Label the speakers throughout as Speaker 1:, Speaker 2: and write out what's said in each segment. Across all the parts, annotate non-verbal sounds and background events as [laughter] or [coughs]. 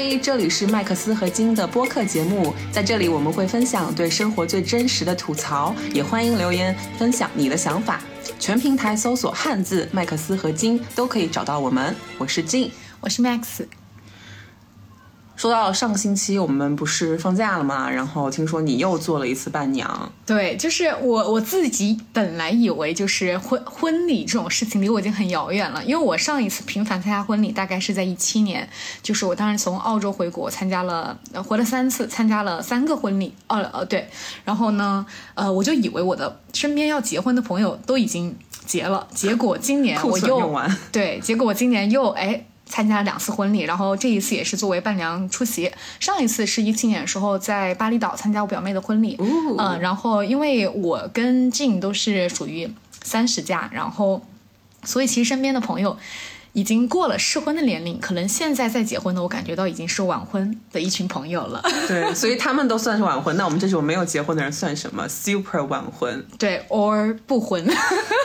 Speaker 1: 嗨，这里是麦克斯和金的播客节目，在这里我们会分享对生活最真实的吐槽，也欢迎留言分享你的想法。全平台搜索汉字麦克斯和金都可以找到我们。我是金，
Speaker 2: 我是 Max。
Speaker 1: 说到上个星期我们不是放假了吗？然后听说你又做了一次伴娘。
Speaker 2: 对，就是我我自己本来以为就是婚婚礼这种事情离我已经很遥远了，因为我上一次频繁参加婚礼大概是在一七年，就是我当时从澳洲回国参加了，回了三次，参加了三个婚礼。哦呃对，然后呢，呃我就以为我的身边要结婚的朋友都已经结了，结果今年我又对，结果我今年又哎。参加了两次婚礼，然后这一次也是作为伴娘出席。上一次是一七年的时候在巴厘岛参加我表妹的婚礼，嗯，然后因为我跟静都是属于三十加，然后所以其实身边的朋友。已经过了适婚的年龄，可能现在在结婚的，我感觉到已经是晚婚的一群朋友了。[laughs]
Speaker 1: 对，所以他们都算是晚婚，那我们这种没有结婚的人算什么？Super 晚婚？
Speaker 2: 对，or 不婚？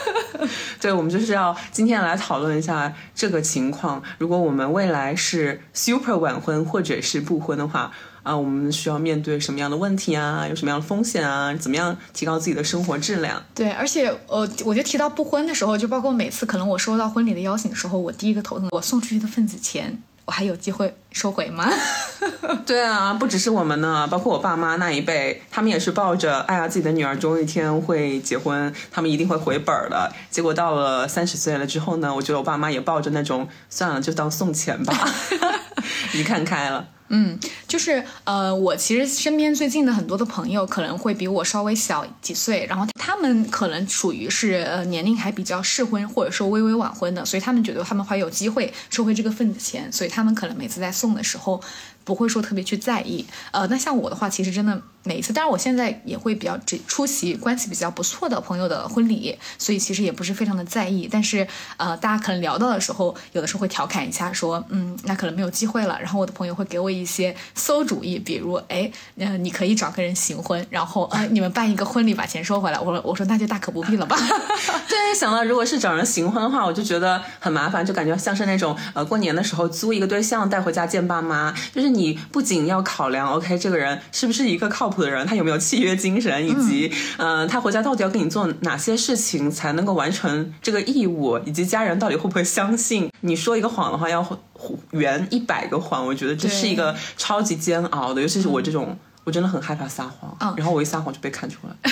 Speaker 2: [laughs]
Speaker 1: 对，我们就是要今天来讨论一下这个情况。如果我们未来是 Super 晚婚或者是不婚的话。啊，我们需要面对什么样的问题啊？有什么样的风险啊？怎么样提高自己的生活质量？
Speaker 2: 对，而且呃，我觉得提到不婚的时候，就包括每次可能我收到婚礼的邀请的时候，我第一个头疼，我送出去的份子钱，我还有机会收回吗？[laughs]
Speaker 1: 对啊，不只是我们呢，包括我爸妈那一辈，他们也是抱着哎呀，自己的女儿终有一天会结婚，他们一定会回本的。结果到了三十岁了之后呢，我觉得我爸妈也抱着那种算了，就当送钱吧，[laughs] 一看开了。
Speaker 2: 嗯，就是呃，我其实身边最近的很多的朋友可能会比我稍微小几岁，然后他们可能属于是呃年龄还比较适婚，或者说微微晚婚的，所以他们觉得他们还有机会收回这个份子钱，所以他们可能每次在送的时候。不会说特别去在意，呃，那像我的话，其实真的每一次，当然我现在也会比较只出席关系比较不错的朋友的婚礼，所以其实也不是非常的在意。但是，呃，大家可能聊到的时候，有的时候会调侃一下，说，嗯，那可能没有机会了。然后我的朋友会给我一些馊主意，比如，哎，嗯，你可以找个人行婚，然后，呃，[laughs] 你们办一个婚礼把钱收回来。我说，我说那就大可不必了吧。[laughs]
Speaker 1: 对，想到如果是找人行婚的话，我就觉得很麻烦，就感觉像是那种，呃，过年的时候租一个对象带回家见爸妈，就是。你不仅要考量，OK，这个人是不是一个靠谱的人，他有没有契约精神，以及，嗯，他回家到底要跟你做哪些事情才能够完成这个义务，以及家人到底会不会相信你说一个谎的话要圆一百个谎，我觉得这是一个超级煎熬的，尤其是我这种。我真的很害怕撒谎，嗯，然后我一撒谎就被看出来。[laughs]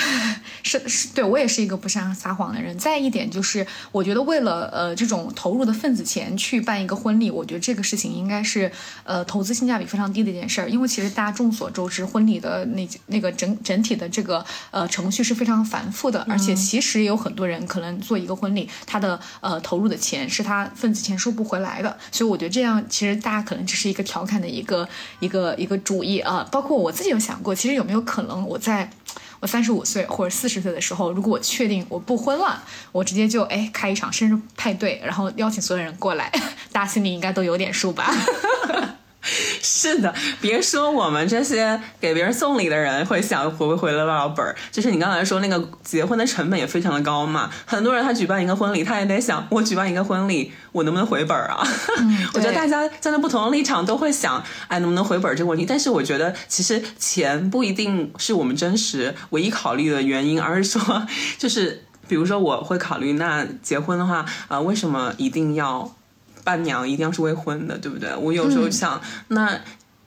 Speaker 2: 是是，对我也是一个不擅长撒谎的人。再一点就是，我觉得为了呃这种投入的份子钱去办一个婚礼，我觉得这个事情应该是呃投资性价比非常低的一件事儿。因为其实大家众所周知，婚礼的那那个整整体的这个呃程序是非常繁复的，而且其实有很多人可能做一个婚礼，他的呃投入的钱是他份子钱收不回来的。所以我觉得这样其实大家可能只是一个调侃的一个一个一个主意啊。包括我自己有。想过，其实有没有可能，我在我三十五岁或者四十岁的时候，如果我确定我不婚了，我直接就哎开一场生日派对，然后邀请所有人过来，[laughs] 大家心里应该都有点数吧。[laughs] [laughs]
Speaker 1: 是的，别说我们这些给别人送礼的人会想回不回得到本儿，就是你刚才说那个结婚的成本也非常的高嘛。很多人他举办一个婚礼，他也得想我举办一个婚礼，我能不能回本儿啊？[laughs] 我觉得大家站在不同的立场都会想，哎，能不能回本儿这个问题。但是我觉得其实钱不一定是我们真实唯一考虑的原因，而是说，就是比如说我会考虑，那结婚的话，啊，为什么一定要？伴娘一定要是未婚的，对不对？我有时候想，那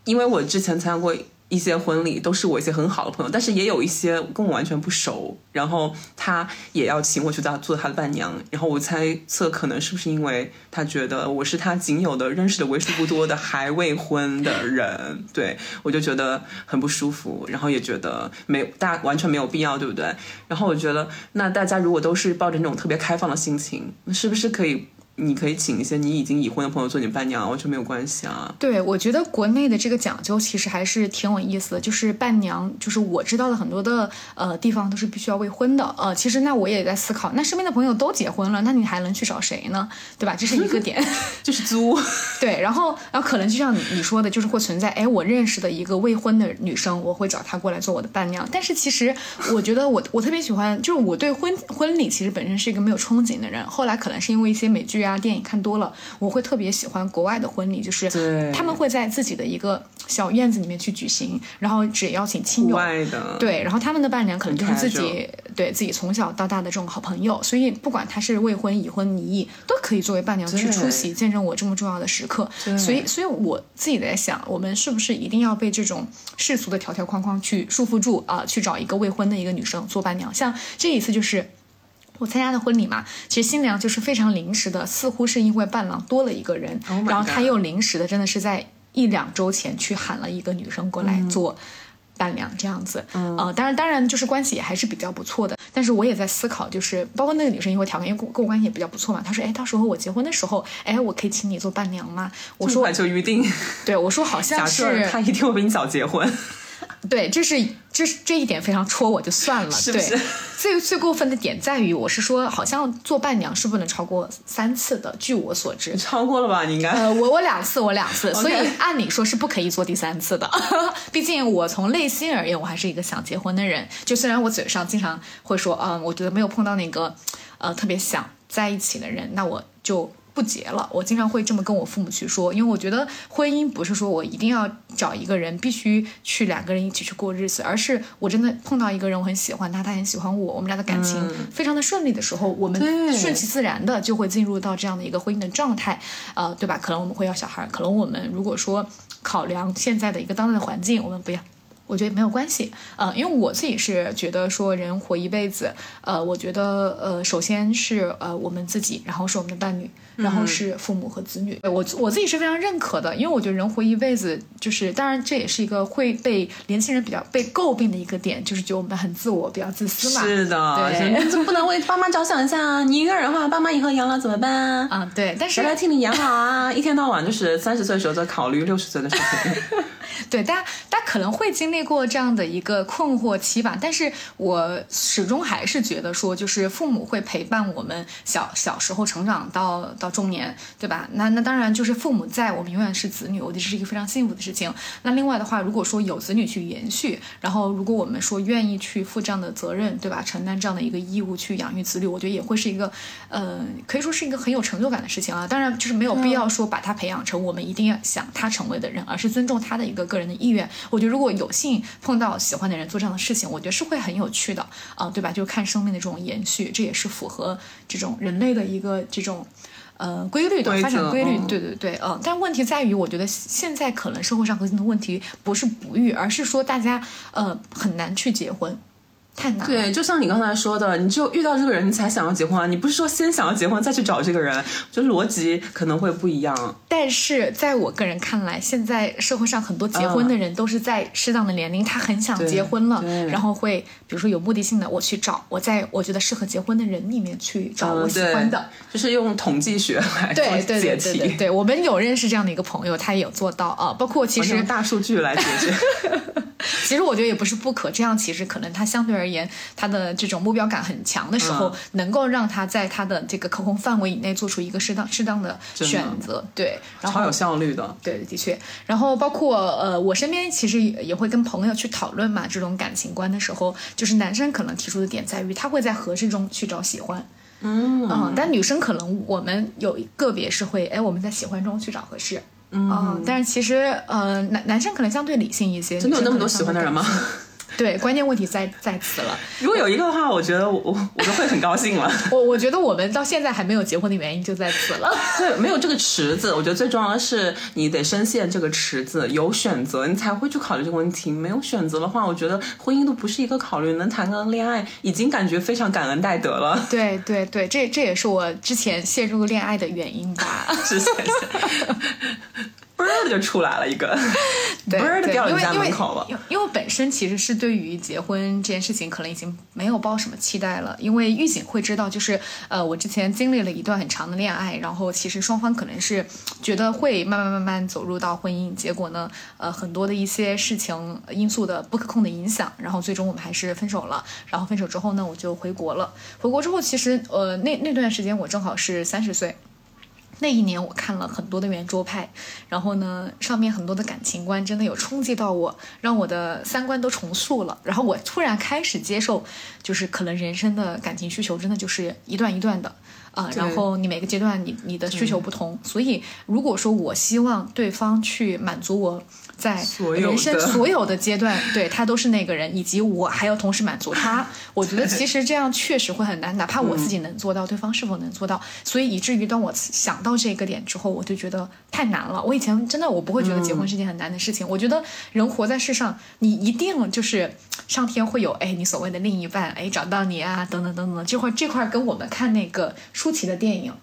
Speaker 1: 因为我之前参加过。一些婚礼都是我一些很好的朋友，但是也有一些跟我完全不熟，然后他也要请我去当做他的伴娘，然后我猜测可能是不是因为他觉得我是他仅有的认识的为数不多的还未婚的人，对我就觉得很不舒服，然后也觉得没大完全没有必要，对不对？然后我觉得那大家如果都是抱着那种特别开放的心情，那是不是可以？你可以请一些你已经已婚的朋友做你伴娘，完全没有关系啊。
Speaker 2: 对，我觉得国内的这个讲究其实还是挺有意思的，就是伴娘，就是我知道的很多的呃地方都是必须要未婚的。呃，其实那我也在思考，那身边的朋友都结婚了，那你还能去找谁呢？对吧？这是一个点，[laughs]
Speaker 1: 就是租。[laughs]
Speaker 2: 对，然后然后可能就像你你说的，就是会存在，哎，我认识的一个未婚的女生，我会找她过来做我的伴娘。但是其实我觉得我我特别喜欢，就是我对婚婚礼其实本身是一个没有憧憬的人，后来可能是因为一些美剧。啊、电影看多了，我会特别喜欢国外的婚礼，就是他们会在自己的一个小院子里面去举行，然后只邀请亲友。对，然后他们的伴娘可能就是自己对自己从小到大的这种好朋友，所以不管他是未婚、已婚、离异，都可以作为伴娘去出席，见证我这么重要的时刻。所以，所以我自己在想，我们是不是一定要被这种世俗的条条框框去束缚住啊、去找一个未婚的一个女生做伴娘？像这一次就是。我参加的婚礼嘛，其实新娘就是非常临时的，似乎是因为伴郎多了一个人
Speaker 1: Oh
Speaker 2: 然后他又临时的，真的是在一两周前去喊了一个女生过来做伴娘这样子。嗯、呃，当然当然就是关系也还是比较不错的，但是我也在思考，就是包括那个女生因为条件，因为跟跟我关系也比较不错嘛，她说，哎，到时候我结婚的时候，哎，我可以请你做伴娘吗？我说
Speaker 1: 就预定。
Speaker 2: 对，我说好像是
Speaker 1: 设他一定会比你早结婚，
Speaker 2: 对，这是这是这一点非常戳我就算了，
Speaker 1: 是是
Speaker 2: 对。[laughs] 最最过分的点在于，我是说，好像做伴娘是不能超过三次的，据我所知。
Speaker 1: 超过了吧？你应该。
Speaker 2: 呃，我我两次，我两次，所以 [laughs] 按理说是不可以做第三次的。[laughs] 毕竟我从内心而言，我还是一个想结婚的人。就虽然我嘴上经常会说，嗯，我觉得没有碰到那个，呃，特别想在一起的人，那我就不结了。我经常会这么跟我父母去说，因为我觉得婚姻不是说我一定要找一个人，必须去两个人一起去过日子，而是我真的碰到一个人，我很喜欢他，他很喜欢我，我们俩的感情非常的顺利的时候，我们顺其自然的就会进入到这样的一个婚姻的状态，呃，对吧？可能我们会要小孩，可能我们如果说考量现在的一个当代的环境，我们不要。我觉得没有关系，呃，因为我自己是觉得说人活一辈子，呃，我觉得呃，首先是呃我们自己，然后是我们的伴侣，然后是父母和子女。我我自己是非常认可的，因为我觉得人活一辈子，就是当然这也是一个会被年轻人比较被诟病的一个点，就是觉得我们很自我，比较自私嘛。
Speaker 1: 是的，
Speaker 2: 对
Speaker 1: 你怎么不能为爸妈着想一下啊？你一个人的话，爸妈以后养老怎么办啊？
Speaker 2: 啊、对，但是
Speaker 1: 谁来替你养老啊？[laughs] 一天到晚就是三十岁的时候在考虑六十岁的事情。
Speaker 2: 对，大家大家可能会经历过这样的一个困惑期吧，但是我始终还是觉得说，就是父母会陪伴我们小小时候成长到到中年，对吧？那那当然就是父母在，我们永远是子女，我觉得这是一个非常幸福的事情。那另外的话，如果说有子女去延续，然后如果我们说愿意去负这样的责任，对吧？承担这样的一个义务去养育子女，我觉得也会是一个，呃，可以说是一个很有成就感的事情啊。当然，就是没有必要说把他培养成我们一定要想他成为的人，而是尊重他的一个个人的意愿。我觉得如果有幸碰到喜欢的人做这样的事情，我觉得是会很有趣的啊、对吧？就是看生命的这种延续，这也是符合这种人类的一个这种。呃，规律的发展规律，
Speaker 1: 嗯
Speaker 2: 对对对，嗯、但问题在于，我觉得现在可能社会上核心的问题不是不育，而是说大家呃很难去结婚，太难了。
Speaker 1: 对，就像你刚才说的，你只有遇到这个人，你才想要结婚啊！你不是说先想要结婚再去找这个人，就逻辑可能会不一样。
Speaker 2: 但是在我个人看来，现在社会上很多结婚的人都是在适当的年龄，他很想结婚了，然后会比如说有目的性的我去找我在我觉得适合结婚的人里面去找
Speaker 1: 嗯
Speaker 2: 我喜欢的。
Speaker 1: 对，就是用统计学来
Speaker 2: 对
Speaker 1: 做
Speaker 2: 对
Speaker 1: 解题，
Speaker 2: 对对对对，我们有认识这样的一个朋友，他也有做到啊。包括其实
Speaker 1: 用大数据来解决。[laughs] [laughs]
Speaker 2: 其实我觉得也不是不可，这样其实可能他相对而言，他的这种目标感很强的时候，
Speaker 1: 嗯
Speaker 2: 能够让他在他的这个可控范围以内做出一个适当适当的选择。对，然后
Speaker 1: 超有效率的。
Speaker 2: 对，的确。然后包括呃，我身边其实也也会跟朋友去讨论嘛，这种感情观的时候，就是男生可能提出的点在于，他会在合适中去找喜欢。嗯但女生可能我们有个别是会，哎，我们在喜欢中去找合适。嗯，但是其实呃，男男生可能相对理性一些，
Speaker 1: 真的有那么多喜欢的人吗？
Speaker 2: 相对关键问题在在此了。
Speaker 1: 如果有一个的话，我觉得我我就会很高兴了。
Speaker 2: 我我觉得我们到现在还没有结婚的原因就在此了。[laughs]
Speaker 1: 对，没有这个池子，我觉得最重要的是你得深陷这个池子，有选择你才会去考虑这个问题。没有选择的话，我觉得婚姻都不是一个考虑，能谈个恋爱已经感觉非常感恩戴德了。
Speaker 2: 对对对，这这也是我之前陷入恋爱的原因吧。[laughs]
Speaker 1: 是谢谢。嘣儿就出来了一个，[laughs]
Speaker 2: 对
Speaker 1: 嘣儿就
Speaker 2: 对
Speaker 1: 掉你家
Speaker 2: 因为因为
Speaker 1: 门口了。
Speaker 2: 因为因为本身其实是对于结婚这件事情可能已经没有抱什么期待了，因为狱警会知道，就是呃，我之前经历了一段很长的恋爱，然后其实双方可能是觉得会慢慢慢慢走入到婚姻，结果呢，呃，很多的一些事情因素的不可控的影响，然后最终我们还是分手了。然后分手之后呢，我就回国了。回国之后，其实呃，那那段时间我正好是三十岁。那一年我看了很多的圆桌派，然后呢，上面很多的感情观真的有冲击到我，让我的三观都重塑了。然后我突然开始接受，就是可能人生的感情需求真的就是一段一段的。呃，然后你每个阶段你你的需求不同，所以如果说我希望对方去满足我。在人生 [laughs] 所有的阶段，对他都是那个人，以及我还要同时满足他。[laughs] 我觉得其实这样确实会很难，哪怕我自己能做到，对方是否能做到？所以以至于当我想到这个点之后，我就觉得太难了。我以前真的我不会觉得结婚是件很难的事情。我觉得人活在世上，你一定就是上天会有哎，你所谓的另一半哎找到你啊，等等等等。这块这块跟我们看那个舒淇的电影。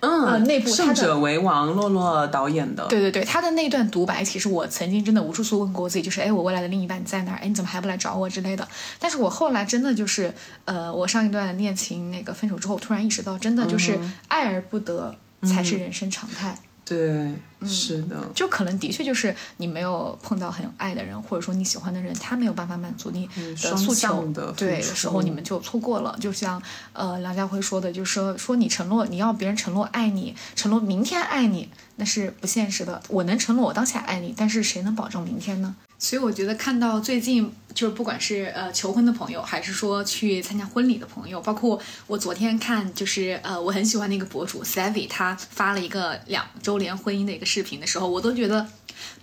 Speaker 1: 嗯，
Speaker 2: 内部
Speaker 1: 胜者为王，洛洛导演的。
Speaker 2: 对对对，他的那段独白，其实我曾经真的无数次问过我自己，就是哎，我未来的另一半在哪儿？哎，你怎么还不来找我之类的？但是我后来真的就是，呃，我上一段恋情那个分手之后，突然意识到，真的就是爱而不得才是人生常态。
Speaker 1: 对，是的，
Speaker 2: 就可能的确就是你没有碰到很有爱的人，或者说你喜欢的人，他没有办法满足你的诉求，对的时候你们就错过了。就像呃梁家辉说的，就是说说你承诺你要别人承诺爱你，承诺明天爱你，那是不现实的。我能承诺我当下爱你，但是谁能保证明天呢？所以我觉得看到最近就是不管是呃求婚的朋友，还是说去参加婚礼的朋友，包括我昨天看就是呃我很喜欢那个博主 Savvy，他发了一个两周年婚姻的一个视频的时候，我都觉得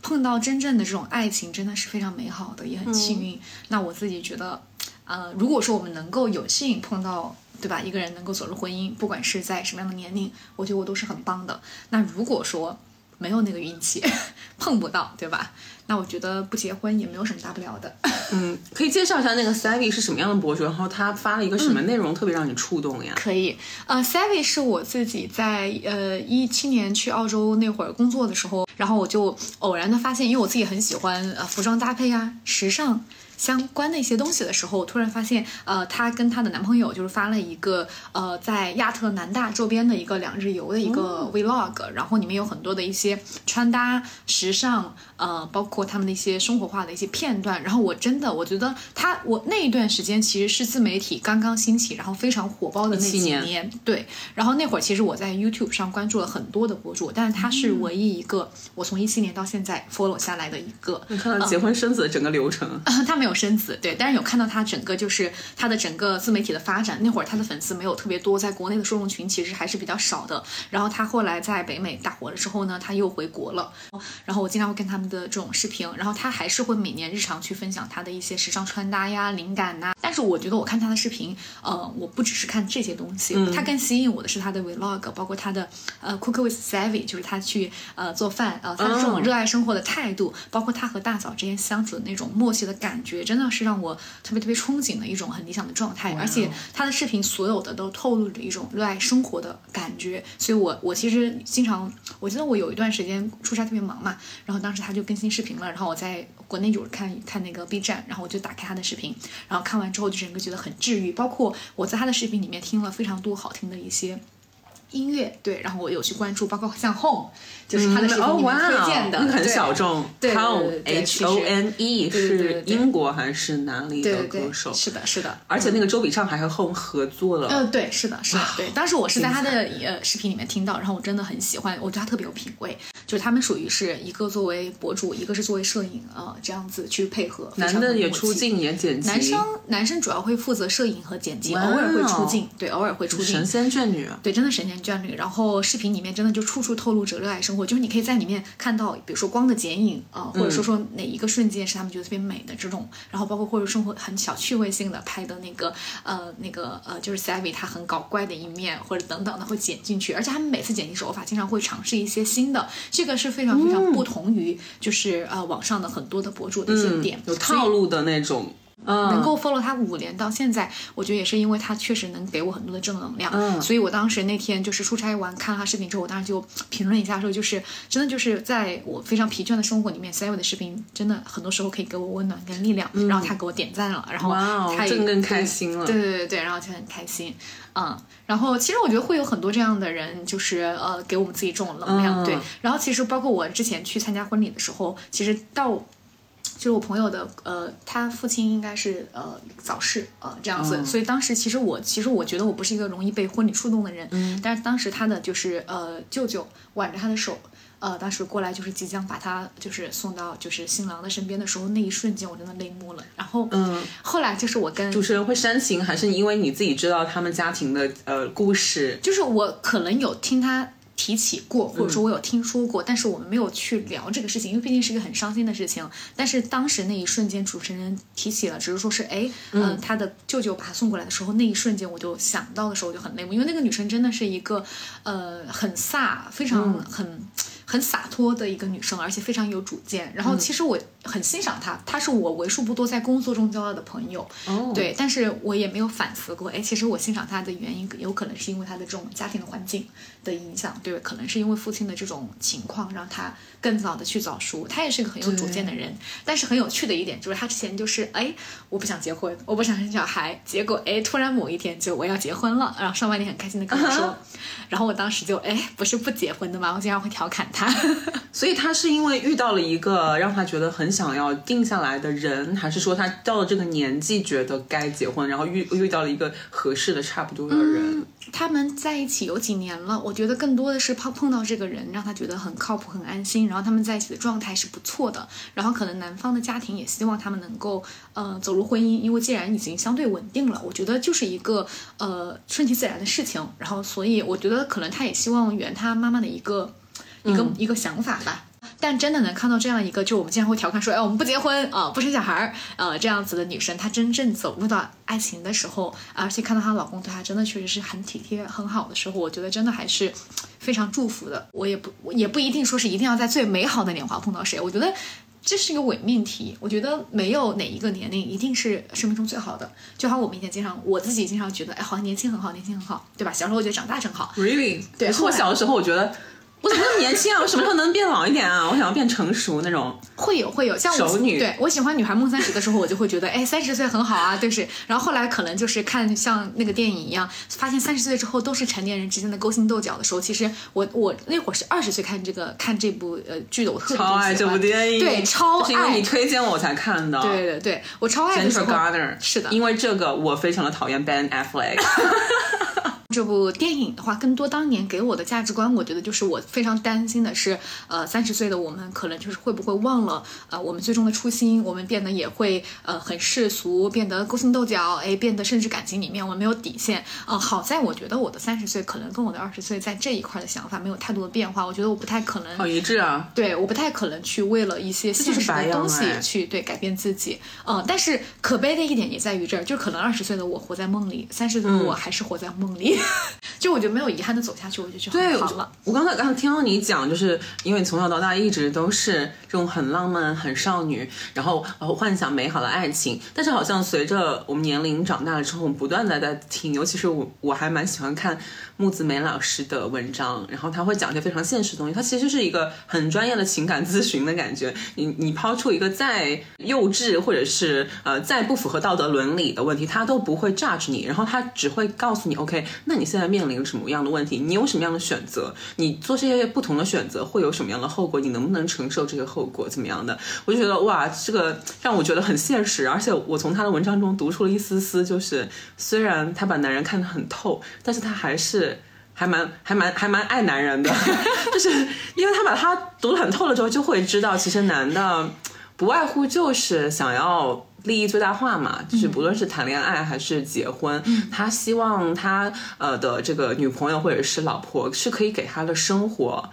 Speaker 2: 碰到真正的这种爱情真的是非常美好的，也很幸运。那我自己觉得，呃如果说我们能够有幸碰到，对吧？一个人能够走入婚姻，不管是在什么样的年龄，我觉得我都是很棒的。那如果说没有那个运气，[laughs] 碰不到，对吧？那我觉得不结婚也没有什么大不了的。[laughs]
Speaker 1: 嗯，可以介绍一下那个 Savvy 是什么样的博主，然后他发了一个什么内容特别让你触动呀？
Speaker 2: 可以，呃，Savvy 是我自己在呃一七年去澳洲那会儿工作的时候，然后我就偶然的发现，因为我自己很喜欢呃服装搭配啊，时尚。相关的一些东西的时候，我突然发现，呃，她跟她的男朋友就是发了一个，呃，在亚特兰大周边的一个两日游的一个 vlog，然后里面有很多的一些穿搭、时尚，呃，包括他们的一些生活化的一些片段。然后我真的，我觉得他，我那一段时间其实是自媒体刚刚兴起，然后非常火爆的那几年，对。然后那会儿其实我在 YouTube 上关注了很多的博主，但是他是唯一一个我从一七年到现在 follow 下来的一个。
Speaker 1: 你看到结婚生子的整个流程，
Speaker 2: 他没有。有生子对，但是有看到他整个就是他的整个自媒体的发展。那会儿他的粉丝没有特别多，在国内的受众群其实还是比较少的。然后他后来在北美大火了之后呢，他又回国了。然后我经常会跟他们的这种视频，然后他还是会每年日常去分享他的一些时尚穿搭呀、灵感呐。但是我觉得我看他的视频，呃，我不只是看这些东西，他更吸引我的是他的 vlog，包括他的呃 cook with Savvy，就是他去呃做饭，呃，他这种热爱生活的态度，包括他和大嫂之间相处的那种默契的感觉。真的是让我特别特别憧憬的一种很理想的状态，而且他的视频所有的都透露着一种热爱生活的感觉，所以我我其实经常，我记得我有一段时间出差特别忙嘛，然后当时他就就更新视频了，然后我在国内有看看那个 B 站，然后我就打开他的视频，然后看完之后就整个觉得很治愈，包括我在他的视频里面听了非常多好听的一些。音乐对，然后我有去关注，包括像 Home，就是他的视频里面推荐的，
Speaker 1: 很小众。Home H O N E 是英国还是哪里的歌手？
Speaker 2: 是的，是的。
Speaker 1: 而且那个周笔畅还和 Home 合作了。
Speaker 2: 呃，对，是的，是的，对。当时我是在他的呃视频里面听到，然后我真的很喜欢，我觉得他特别有品味。就是他们属于是一个作为博主，一个是作为摄影啊，这样子去配合。
Speaker 1: 男的也出镜也剪辑。
Speaker 2: 男生男生主要会负责摄影和剪辑，偶尔会出镜，对，偶尔会出镜。
Speaker 1: 神仙眷侣。
Speaker 2: 对，真的神仙眷侣。然后视频里面真的就处处透露着热爱生活，就是你可以在里面看到，比如说光的剪影啊，或者说说哪一个瞬间是他们觉得特别美的这种，然后包括或者生活很小趣味性的拍的那个呃那个呃就是 Savvy 他很搞怪的一面或者等等的会剪进去，而且他们每次剪辑手法经常会尝试一些新的，这个是非常非常不同于就是呃网上的很多的博主的一些点，
Speaker 1: 有套路的那种。
Speaker 2: 能够 follow 他五年到现在，我觉得也是因为他确实能给我很多的正能量。嗯，所以我当时那天就是出差完看了他视频之后，我当时就评论一下说，就是真的就是在我非常疲倦的生活里面 s a v 的视频真的很多时候可以给我温暖跟力量。然后他给我点赞了，然后他也
Speaker 1: 更开心了。
Speaker 2: 对对对对，然后就很开心。嗯，然后其实我觉得会有很多这样的人，就是呃给我们自己这种能量。对，然后其实包括我之前去参加婚礼的时候，其实到。就是我朋友的，呃，他父亲应该是呃早逝，呃这样子，所以当时其实我其实我觉得我不是一个容易被婚礼触动的人，嗯，但是当时他的就是呃舅舅挽着他的手，呃，当时过来就是即将把他就是送到就是新郎的身边的时候，那一瞬间我真的泪目了。然后，
Speaker 1: 嗯，
Speaker 2: 后来就是我跟
Speaker 1: 主持人会煽情，还是因为你自己知道他们家庭的呃故事？
Speaker 2: 就是我可能有听他提起过，或者说我有听说过，但是我们没有去聊这个事情，因为毕竟是一个很伤心的事情。但是当时那一瞬间，主持人提起了，只是说是哎，嗯、他的舅舅把他送过来的时候，那一瞬间我就想到的时候我就很泪目，因为那个女生真的是一个呃很飒，非常很。很洒脱的一个女生，而且非常有主见。然后其实我很欣赏她，她是我为数不多在工作中交到的朋友。
Speaker 1: 哦，
Speaker 2: 对，但是我也没有反思过，哎，其实我欣赏她的原因，有可能是因为她的这种家庭的环境的影响，对，可能是因为父亲的这种情况，让他更早的去早熟。他也是个很有主见的人，但是很有趣的一点就是，他之前就是，哎，我不想结婚，我不想生小孩，结果，哎，突然某一天就我要结婚了，然后上半年很开心的跟我说，[laughs] 然后我当时就，哎，不是不结婚的吗？我经常会调侃他。
Speaker 1: 所以他是因为遇到了一个让他觉得很想要定下来的人，还是说他到了这个年纪觉得该结婚，然后遇遇到了一个合适的差不多的人？
Speaker 2: 他们在一起有几年了，我觉得更多的是碰碰到这个人，让他觉得很靠谱、很安心，然后他们在一起的状态是不错的，然后可能男方的家庭也希望他们能够呃走入婚姻，因为既然已经相对稳定了，我觉得就是一个呃顺其自然的事情，然后所以我觉得可能他也希望圆他妈妈的一个。一个、一个想法吧。但真的能看到这样一个，就我们经常会调侃说，哎，我们不结婚啊、不生小孩儿，呃，这样子的女生，她真正走入到爱情的时候，而且看到她老公对她真的确实是很体贴、很好的时候，我觉得真的还是非常祝福的。我也不，我也不一定说是一定要在最美好的年华碰到谁，我觉得。这是一个伪命题，我觉得没有哪一个年龄一定是生命中最好的。就好，我们以前经常，我自己经常觉得，哎，好像年轻很好，年轻很好，对吧？小时候我觉得长大真好
Speaker 1: ，Really？
Speaker 2: 对
Speaker 1: 可是我小的时候，我觉得我怎么那么年轻啊？我什么时候能变老一点啊？我想要变成熟那种。
Speaker 2: 会有会有，像我
Speaker 1: 熟女
Speaker 2: 对我喜欢《女孩梦三十》的时候，我就会觉得，哎，三十岁很好啊，对是。然后后来可能就是看像那个电影一样，发现三十岁之后都是成年人之间的勾心斗角的时候，其实我我那会儿是二十岁看这个看这部呃剧的，我特别
Speaker 1: 超爱这部电影，
Speaker 2: 对，超爱
Speaker 1: 就是因为你。推荐我才看的。
Speaker 2: 对对对，我超爱的时
Speaker 1: Jennifer
Speaker 2: 候
Speaker 1: Garner
Speaker 2: 是的，
Speaker 1: 因为这个我非常的讨厌 Ben Affleck。[laughs]
Speaker 2: 这部电影的话，更多当年给我的价值观，我觉得就是我非常担心的是，呃，三十岁的我们可能就是会不会忘了，呃，我们最终的初心，我们变得也会呃很世俗，变得勾心斗角，哎，变得甚至感情里面我们没有底线。呃，好在我觉得我的三十岁可能跟我的二十岁在这一块的想法没有太多的变化，我觉得我不太可能
Speaker 1: 好一致啊！
Speaker 2: 对，我不太可能去为了一些现实的东西
Speaker 1: 哎
Speaker 2: 去对改变自己，嗯、但是可悲的一点也在于这儿，就可能二十岁的我活在梦里，三十岁的我还是活在梦里，[laughs] 就我觉得没有遗憾的走下去，我就觉得好了。
Speaker 1: 我刚才刚才听到你讲，就是因为从小到大一直都是这种很浪漫、很少女，然后呃幻想美好的爱情，但是好像随着我们年龄长大了之后，我们不断的在听，尤其是我我还蛮喜欢看木子美老师的文章，然后他会讲一些非常现实的东西，他其实是一个很专业的情感咨询的感觉。你你抛出一个再幼稚或者是呃再不符合道德伦理的问题，他都不会 judge 你，然后他只会告诉你，OK，那你现在面临什么样的问题？你有什么样的选择？你做这些不同的选择会有什么样的后果？你能不能承受这个后果？怎么样的？我就觉得哇，这个让我觉得很现实，而且我从他的文章中读出了一丝丝，就是虽然他把男人看得很透，但是他还是。还蛮还蛮还蛮爱男人的，[laughs] 就是因为他把他读得很透了之后，就会知道其实男的不外乎就是想要利益最大化嘛，就是不论是谈恋爱还是结婚，他希望他呃的这个女朋友或者是老婆是可以给他的生活。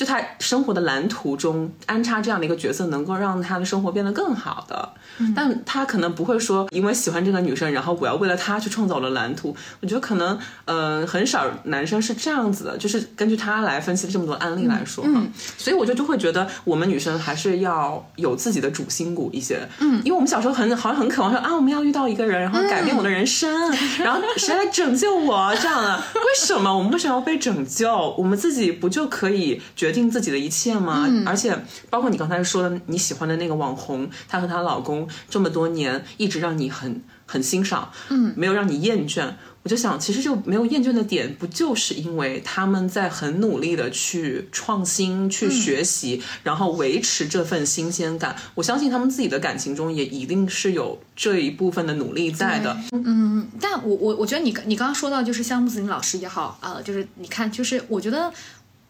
Speaker 1: 就他生活的蓝图中安插这样的一个角色，能够让他的生活变得更好的。但他可能不会说，因为喜欢这个女生，然后我要为了她去创造了蓝图。我觉得可能，呃，很少男生是这样子的，就是根据他来分析这么多案例来说哈。所以我就就会觉得，我们女生还是要有自己的主心骨一些。嗯，因为我们小时候很好像很渴望说啊，我们要遇到一个人，然后改变我的人生，然后谁来拯救我这样的？为什么我们为什么要被拯救？我们自己不就可以决定自己的一切吗？而且包括你刚才说的你喜欢的那个网红，她和她老公这么多年一直让你很很欣赏，嗯，没有让你厌倦。我就想，其实就没有厌倦的点，不就是因为他们在很努力的去创新、去学习，然后维持这份新鲜感。我相信他们自己的感情中也一定是有这一部分的努力在的。
Speaker 2: 嗯，但我我我觉得你你刚刚说到就是像穆子林老师也好，呃，就是你看，就是我觉得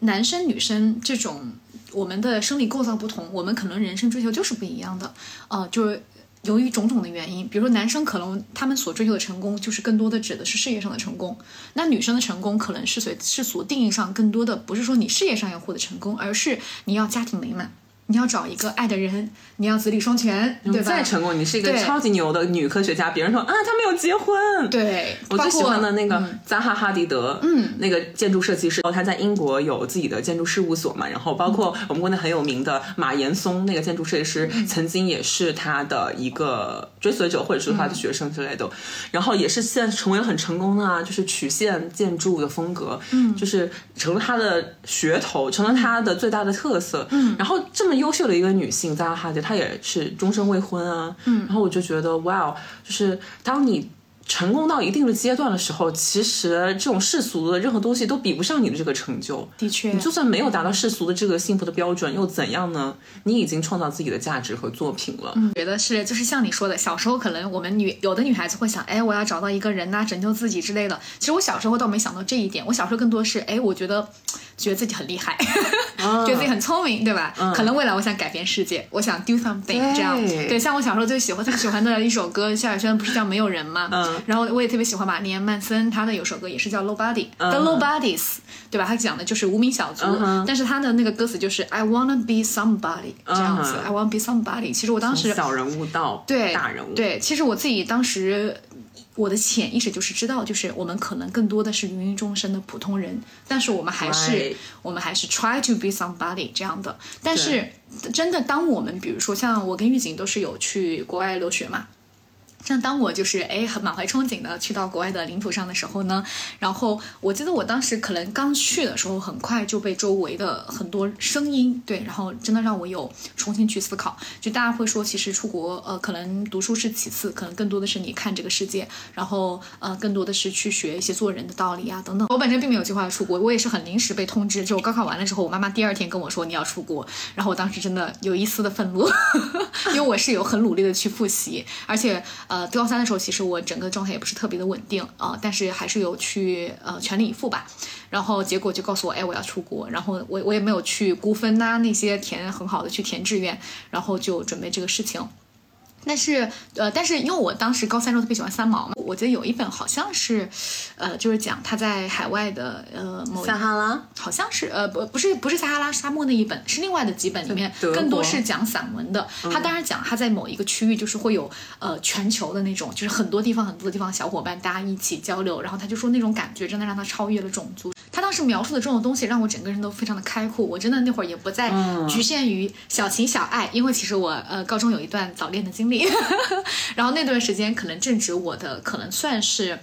Speaker 2: 男生女生这种我们的生理构造不同，我们可能人生追求就是不一样的，呃，就是。由于种种的原因，比如说男生可能他们所追求的成功，就是更多的指的是事业上的成功；那女生的成功可能是随是所定义上更多的不是说你事业上要获得成功，而是你要家庭美满。你要找一个爱的人，你要子女双全，对吧？
Speaker 1: 再成功，你是一个超级牛的女科学家，别人说啊，她没有结婚。
Speaker 2: 对，
Speaker 1: 我最喜欢的那个扎哈哈迪德，嗯，那个建筑设计师，他在英国有自己的建筑事务所嘛。然后包括我们国内很有名的马岩松，那个建筑设计师，曾经也是他的一个追随者，或者是他的学生之类的。然后也是现在成为了很成功的啊，就是曲线建筑的风格，嗯，就是成了他的噱头，成了他的最大的特色。嗯，然后这么。优秀的一个女性，扎哈迪，她也是终身未婚啊。嗯，然后我就觉得，哇，就是当你。成功到一定的阶段的时候，其实这种世俗的任何东西都比不上你的这个成就。
Speaker 2: 的确，
Speaker 1: 你就算没有达到世俗的这个幸福的标准，又怎样呢？你已经创造自己的价值和作品了。
Speaker 2: 嗯，觉得是，就是像你说的，小时候可能我们女有的女孩子会想，哎，我要找到一个人呐，拯救自己之类的。其实我小时候倒没想到这一点，我小时候更多是，哎，我觉得觉得自己很厉害，[laughs] 觉得自己很聪明，对吧？可能未来我想改变世界，我想 do something 这样。对，像我小时候最喜欢、最喜欢的一首歌，萧亚轩不是叫《没有人》吗？嗯。然后我也特别喜欢马丽安·曼森，他的有首歌也是叫《Nobody》，The Nobodies，对吧？他讲的就是无名小卒，但是他的那个歌词就是 I wanna be somebody 这样子，I wanna be somebody。其实我当时
Speaker 1: 小人物到
Speaker 2: 对
Speaker 1: 大人物，
Speaker 2: 对，其实我自己当时我的潜意识就是知道，就是我们可能更多的是芸芸众生的普通人，但是我们还是我们还是 try to be somebody 这样的。但是真的，当我们比如说像我跟玉锦都是有去国外留学嘛。像当我就是哎很满怀憧憬的去到国外的领土上的时候呢，然后我记得我当时可能刚去的时候，很快就被周围的很多声音对，然后真的让我有重新去思考。就大家会说，其实出国呃可能读书是其次，可能更多的是你看这个世界，然后呃更多的是去学一些做人的道理啊等等。我本身并没有计划出国，我也是很临时被通知，就我高考完了之后，我妈妈第二天跟我说你要出国，然后我当时真的有一丝的愤怒，[laughs] 因为我是有很努力的去复习，而且。呃，高三的时候，其实我整个状态也不是特别的稳定啊，但是还是有去呃全力以赴吧。然后结果就告诉我，哎，我要出国。然后我我也没有去估分呐，那些填很好的去填志愿，然后就准备这个事情。但是，呃，但是因为我当时高三时候特别喜欢三毛嘛，我觉得有一本好像是，呃，就是讲他在海外的，呃，某
Speaker 1: 撒哈拉，
Speaker 2: 好像是，呃，不，不是，不是撒哈拉沙漠那一本，是另外的几本里面，更多是讲散文的。他当然讲他在某一个区域，就是会有，呃，全球的那种，就是很多地方很多地方小伙伴大家一起交流，然后他就说那种感觉真的让他超越了种族。他当时描述的这种东西让我整个人都非常的开阔，我真的那会儿也不再局限于小情小爱，因为其实我，呃，高中有一段早恋的经历。[laughs] 然后那段时间可能正值我的可能算是，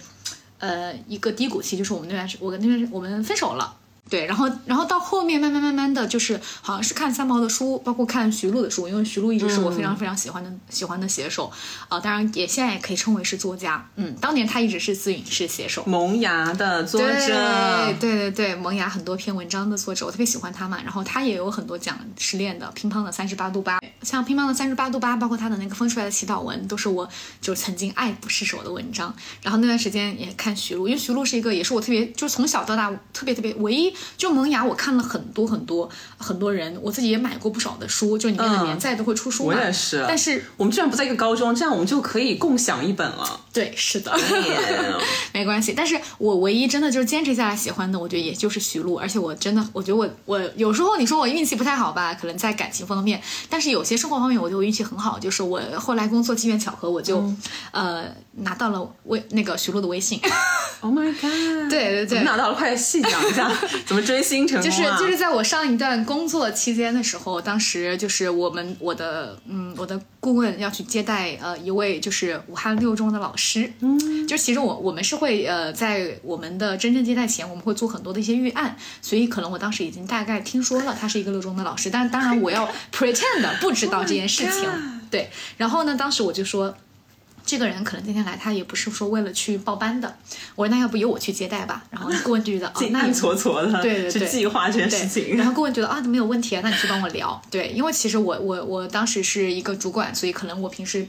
Speaker 2: 呃，一个低谷期，就是我们那段时我跟那段我们分手了。对，然后，然后到后面慢慢慢慢的就是好像是看三毛的书，包括看徐璐的书，因为徐璐一直是我非常非常喜欢的喜欢的写手，啊，当然也现在也可以称为是作家，嗯，当年他一直是自允是写手，
Speaker 1: 萌芽的作者，
Speaker 2: 对对对，萌芽很多篇文章的作者，我特别喜欢他嘛，然后他也有很多讲失恋的，乒乓的三十八度八，像乒乓的三十八度八，包括他的那个风出来的祈祷文，都是我就曾经爱不释手的文章，然后那段时间也看徐璐，因为徐璐是一个也是我特别就是从小到大特别特别唯一。就萌芽，我看了很多很多很多人，我自己也买过不少的书，就里面的连载都会出书
Speaker 1: 嘛。我也是，
Speaker 2: 但是
Speaker 1: 我们居然不在一个高中，这样我们就可以共享一本了。
Speaker 2: 对，是的，[laughs] 没关系。但是我唯一真的就是坚持下来喜欢的，我觉得也就是徐璐。而且我真的，我觉得我我有时候你说我运气不太好吧，可能在感情方面，但是有些生活方面，我觉得我运气很好，就是我后来工作机缘巧合，我就呃拿到了微那个徐璐的微信。
Speaker 1: Oh my god！
Speaker 2: 对对 [laughs] 对，
Speaker 1: 拿到了，快细讲一下怎么追星成功
Speaker 2: 就是就是在我上一段工作期间的时候，当时就是我们我的嗯我的顾问要去接待呃一位就是武汉六中的老师，嗯，就其实我我们是会呃在我们的真正接待前，我们会做很多的一些预案，所以可能我当时已经大概听说了他是一个六中的老师，但当然我要 pretend 不知道这件事情，对，然后呢，当时我就说。这个人可能今天来，他也不是说为了去报班的。我说那要不由我去接待吧。然后顾问就觉得 [laughs] 哦，那
Speaker 1: 你搓搓的，
Speaker 2: 对对对，
Speaker 1: 去计划这件事情。
Speaker 2: 然后顾问觉得啊，没有问题啊，那你去帮我聊。对，因为其实我我我当时是一个主管，所以可能我平时。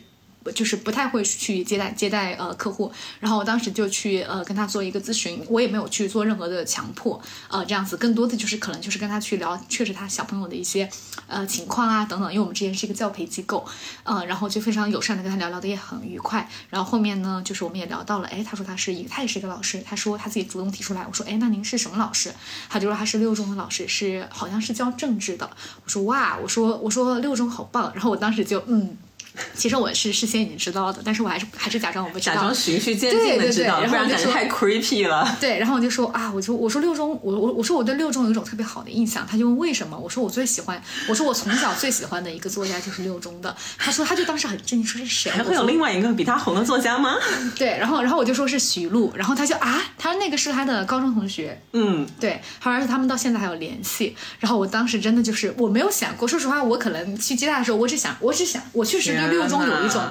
Speaker 2: 就是不太会去接待接待呃客户，然后我当时就去呃跟他做一个咨询，我也没有去做任何的强迫，呃这样子，更多的就是可能就是跟他去聊，确实他小朋友的一些呃情况啊等等，因为我们之前是一个教培机构，呃然后就非常友善的跟他聊聊的也很愉快，然后后面呢就是我们也聊到了，哎他说他是一个他也是一个老师，他说他自己主动提出来，我说哎那您是什么老师？他就说他是六中的老师，是好像是教政治的，我说哇我说我说六中好棒，然后我当时就嗯。[laughs] 其实我是事先已经知道的，但是我还是还是假装我不知道，
Speaker 1: 假装循序渐进的知道，
Speaker 2: 不
Speaker 1: 然感觉太 creepy 了。
Speaker 2: 对，然后我就说啊，我就我说六中，我我我说我对六中有一种特别好的印象。他就问为什么？我说我最喜欢，我说我从小最喜欢的一个作家就是六中的。他说他就当时很震惊，说是谁？
Speaker 1: 还会有另外一个比他红的作家吗？[laughs]
Speaker 2: 对，然后然后我就说是徐璐，然后他就啊，他说那个是他的高中同学。
Speaker 1: 嗯，
Speaker 2: 对，而且他们到现在还有联系。然后我当时真的就是我没有想过，说实话，我可能去接他的时候，我只想，我只想，我确实对六中有一种。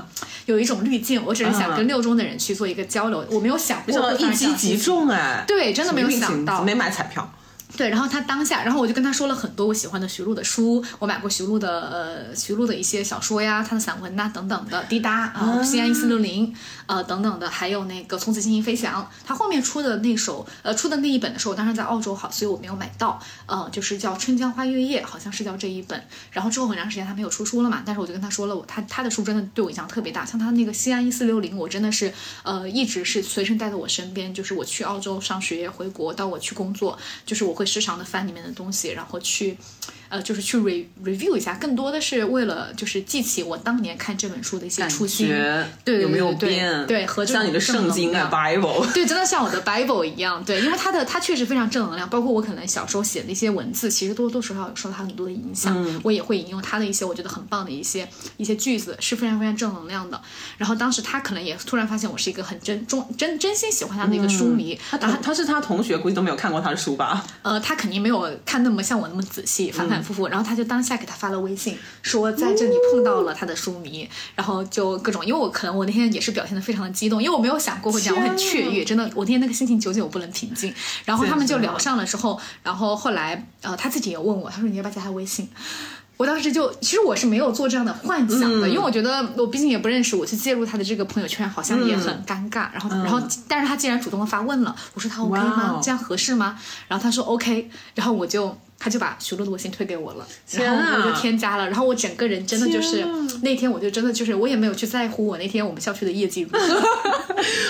Speaker 2: 有一种滤镜，我只是想跟六中的人去做一个交流，我没有想过
Speaker 1: 一击即中哎，
Speaker 2: 对，真的没有想到，
Speaker 1: 没买彩票。
Speaker 2: 对，然后他当下，然后我就跟他说了很多我喜欢的徐璐的书，我买过徐璐的呃徐璐的一些小说呀，他的散文呐等等的，滴答啊，西安一四六零呃等等的，还有那个从此进行飞翔，他后面出的那首呃出的那一本的时候，我当时在澳洲好，所以我没有买到，呃就是叫春江花月夜，好像是叫这一本，然后之后很长时间他没有出书了嘛，但是我就跟他说了，我他他的书真的对我影响特别大，像他那个西安一四六零，我真的是呃一直是随身带在我身边，就是我去澳洲上学回国到我去工作，就是我会时常的饭里面。的东西，然后去。呃，就是去 re review 一下，更多的是为了就是记起我当年看这本书的一些初心，对
Speaker 1: 有没有
Speaker 2: 变？对，和
Speaker 1: 像你的圣经啊，Bible，
Speaker 2: 对，真的像我的 Bible 一样，对，因为它的它确实非常正能量，包括我可能小时候写的一些文字，其实多多少少有受它很多的影响，我也会引用它的一些我觉得很棒的一些一些句子，是非常非常正能量的。然后当时他可能也突然发现我是一个很真中真真心喜欢他的一个书迷，
Speaker 1: 他他是他同学，估计都没有看过他的书吧？
Speaker 2: 呃，他肯定没有看那么像我那么仔细，反反。夫妇，然后他就当下给他发了微信，说在这里碰到了他的书迷，然后就各种，因为我可能我那天也是表现的非常的激动，因为我没有想过会这样，我很雀跃，真的，我那天那个心情久久不能平静。然后他们就聊上了之后，然后后来呃他自己也问我，他说你要不要加他微信？我当时就其实我是没有做这样的幻想的，因为我觉得我毕竟也不认识，我去介入他的这个朋友圈好像也很尴尬。然后然后但是他竟然主动的发问了，我说他 OK 吗？这样合适吗？然后他说 OK，然后我就。他就把徐璐的微信推给我了，然后我就添加了，然后我整个人真的就是那天我就真的就是我也没有去在乎我那天我们校区的业绩，[laughs]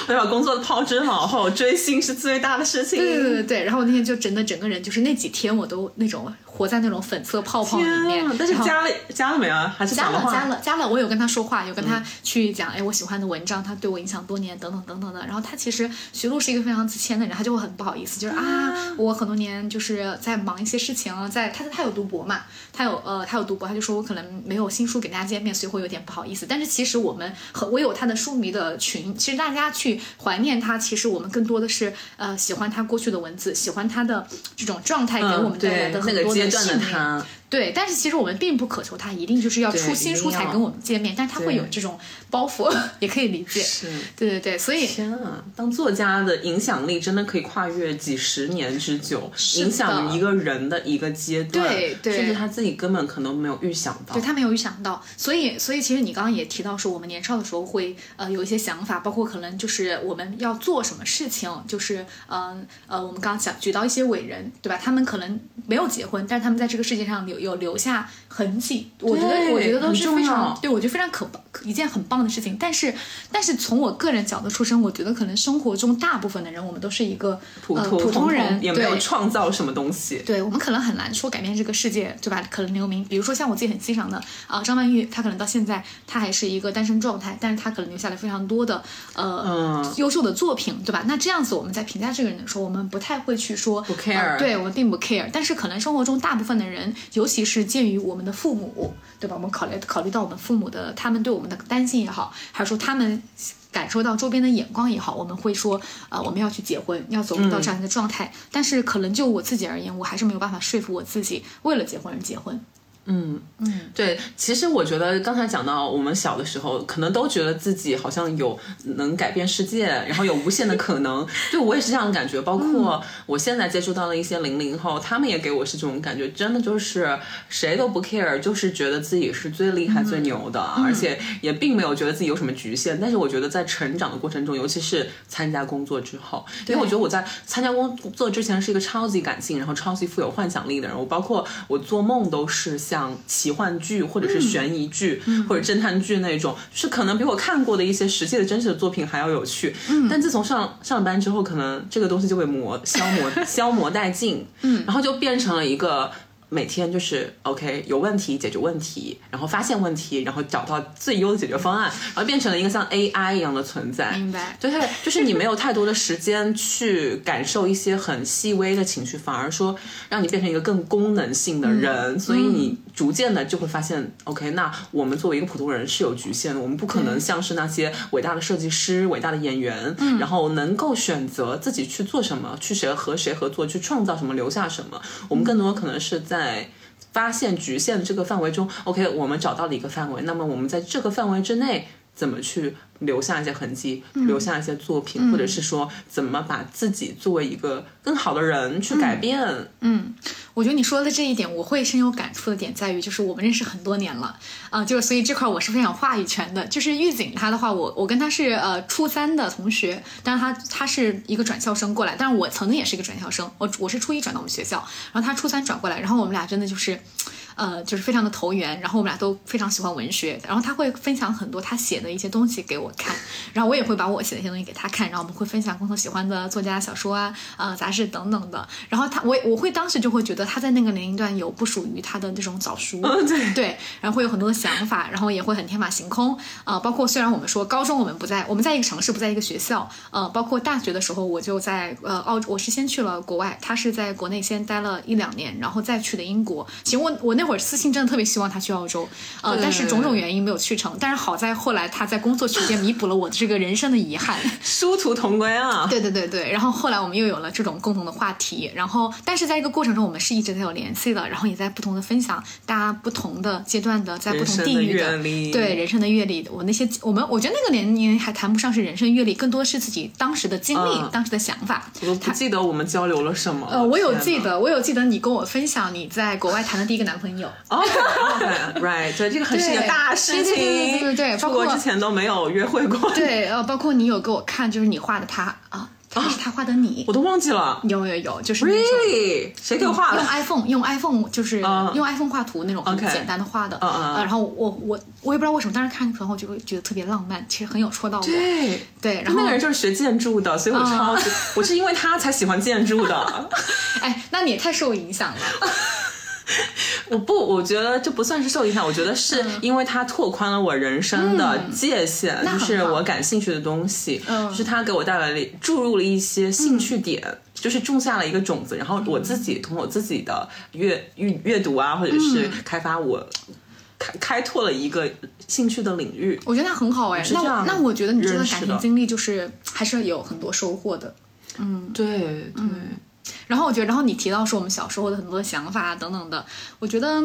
Speaker 1: 我把工作抛之脑后，追星是最大的事情。
Speaker 2: 对对对对，然后我那天就真的整个人就是那几天我都那种活在那种粉色泡泡里面。
Speaker 1: 但是加了加了没啊？还是
Speaker 2: 加了加了加了？我有跟他说话，有跟他去讲，哎，我喜欢的文章，他对我影响多年，等等等等的。然后他其实徐璐是一个非常自谦的人，他就会很不好意思，就是啊，我很多年就是在忙一些事情。在他他有读博嘛，他有呃他有读博，他就说我可能没有新书给大家见面，所以会有点不好意思。但是其实我们和我有他的书迷的群，其实大家去怀念他，其实我们更多的是呃喜欢他过去的文字，喜欢他的这种状态给我们带来的很多的信念。对，但是其实我们并不渴求他一定就是要出新书才跟我们见面，但是他会有这种包袱，[laughs] 也可以理解。
Speaker 1: 是，
Speaker 2: 对对对，所以
Speaker 1: 天啊，当作家的影响力真的可以跨越几十年之久，影响一个人的一个阶段，
Speaker 2: 对对，
Speaker 1: 甚至他自己根本可能没有预想到，
Speaker 2: 对他没有预想到。所以，所以其实你刚刚也提到说，我们年少的时候会呃有一些想法，包括可能就是我们要做什么事情，就是嗯呃，我们刚刚讲举到一些伟人，对吧？他们可能没有结婚，但是他们在这个世界上有。有留下痕迹，我觉得我觉得都是非常对我觉得非常可一件很棒的事情。但是，但是从我个人角度出身，我觉得可能生活中大部分的人，我们都是一个
Speaker 1: 普
Speaker 2: 普通人，
Speaker 1: 也没有创造什么东西。
Speaker 2: 对我们可能很难说改变这个世界，对吧？可能留名，比如说像我自己很欣赏的啊张曼玉，她可能到现在她还是一个单身状态，但是她可能留下了非常多的呃优秀的作品，对吧？那这样子我们在评价这个人的时候，我们不太会去说
Speaker 1: 不 care，
Speaker 2: 对我们并不 care。但是可能生活中大部分的人，尤尤其是鉴于我们的父母，对吧？我们考虑考虑到我们父母的他们对我们的担心也好，还是说他们感受到周边的眼光也好，我们会说，啊，我们要去结婚，要走入到这样一个状态。但是可能就我自己而言，我还是没有办法说服我自己为了结婚而结婚。
Speaker 1: 嗯嗯，对，其实我觉得刚才讲到我们小的时候，可能都觉得自己好像有能改变世界，然后有无限的可能。对我也是这样的感觉，包括我现在接触到了一些零零后，他们也给我是这种感觉，真的就是谁都不 care，就是觉得自己是最厉害、最牛的，而且也并没有觉得自己有什么局限。但是我觉得在成长的过程中，尤其是参加工作之后，因为我觉得我在参加工作之前是一个超级感性，然后超级富有幻想力的人。我包括我做梦都是像。像奇幻剧或者是悬疑剧或者侦探剧那种，是可能比我看过的一些实际的真实的作品还要有趣。但自从上上班之后，可能这个东西就被磨消磨 [laughs] 消磨殆尽，嗯，然后就变成了一个。每天就是 OK，有问题解决问题，然后发现问题，然后找到最优的解决方案，然后变成了一个像 AI 一样的存在。
Speaker 2: 明白。
Speaker 1: 就是，就是你没有太多的时间去感受一些很细微的情绪，反而说让你变成一个更功能性的人。所以你逐渐的就会发现，OK，那我们作为一个普通人是有局限的，我们不可能像是那些伟大的设计师、伟大的演员，然后能够选择自己去做什么，去谁和谁合作，去创造什么，留下什么。我们更多可能是在。在发现局限的这个范围中，OK，我们找到了一个范围。那么我们在这个范围之内，怎么去？留下一些痕迹，留下一些作品，或者是说怎么把自己作为一个更好的人去改变。
Speaker 2: 嗯，我觉得你说的这一点，我会深有感触的点在于，就是我们认识很多年了啊，就是所以这块我是非常话语权的。就是玉锦他的话，我我跟他是呃初三的同学，但是他他是一个转校生过来，但是我曾经也是一个转校生，我我是初一转到我们学校，然后他初三转过来，然后我们俩真的就是。呃，就是非常的投缘，然后我们俩都非常喜欢文学，然后他会分享很多他写的一些东西给我看，然后我也会把我写的一些东西给他看，然后我们会分享共同喜欢的作家、小说啊、呃杂志等等的，然后他我我会当时就会觉得他在那个年龄段有不属于他的那种早熟，
Speaker 1: 对。
Speaker 2: 对，然后会有很多的想法，然后也会很天马行空，呃，包括虽然我们说高中我们不在我们在一个城市不在一个学校，呃，包括大学的时候我就在呃澳我是先去了国外，他是在国内先待了一两年，然后再去的英国，其实我我那。我私信真的特别希望他去澳洲，呃，但是种种原因没有去成。但是好在后来他在工作期间弥补了我的这个人生的遗憾，[laughs]
Speaker 1: 殊途同归啊！
Speaker 2: 对对对对。然后后来我们又有了这种共同的话题，然后但是在这个过程中，我们是一直在有联系的，然后也在不同的分享，大家不同的阶段的，在不同地域的对人生的阅历。我那些我们我觉得那个年龄还谈不上是人生阅历，更多是自己当时的经历、当时的想法。
Speaker 1: 我不记得我们交流了什么。
Speaker 2: 呃，我有记得，我有记得你跟我分享你在国外谈的第一个男朋友。
Speaker 1: 哦，right，对，这个很是个大事情，
Speaker 2: 对对对对，
Speaker 1: 出国之前都没有约会过。
Speaker 2: 对，呃，包括你有给我看，就是你画的他啊，他是他画的你，
Speaker 1: 我都忘记了。
Speaker 2: 有有有，就是
Speaker 1: really 谁给我画的？
Speaker 2: 用 iPhone，用 iPhone 就是用 iPhone 画图那种很简单的画的。嗯嗯。然后我我我也不知道为什么，当时看的时候就会觉得特别浪漫，其实很有戳到我。
Speaker 1: 对
Speaker 2: 对。然后
Speaker 1: 那个人就是学建筑的，所以我超级，我是因为他才喜欢建筑的。[laughs]
Speaker 2: 哎，那你也太受影响了。[laughs]
Speaker 1: 我不，我觉得这不算是受影响，我觉得是因为它拓宽了我人生的界限，就是我感兴趣的东西，就是它给我带来了注入了一些兴趣点，就是种下了一个种子，然后我自己通过自己的阅阅阅读啊，或者是开发，我开开拓了一个兴趣的领域。
Speaker 2: 我觉得那很好哎，那那我觉得你这段感情经历就是还是有很多收获的。嗯，
Speaker 1: 对对。
Speaker 2: 然后我觉得，然后你提到说我们小时候的很多想法等等的，我觉得，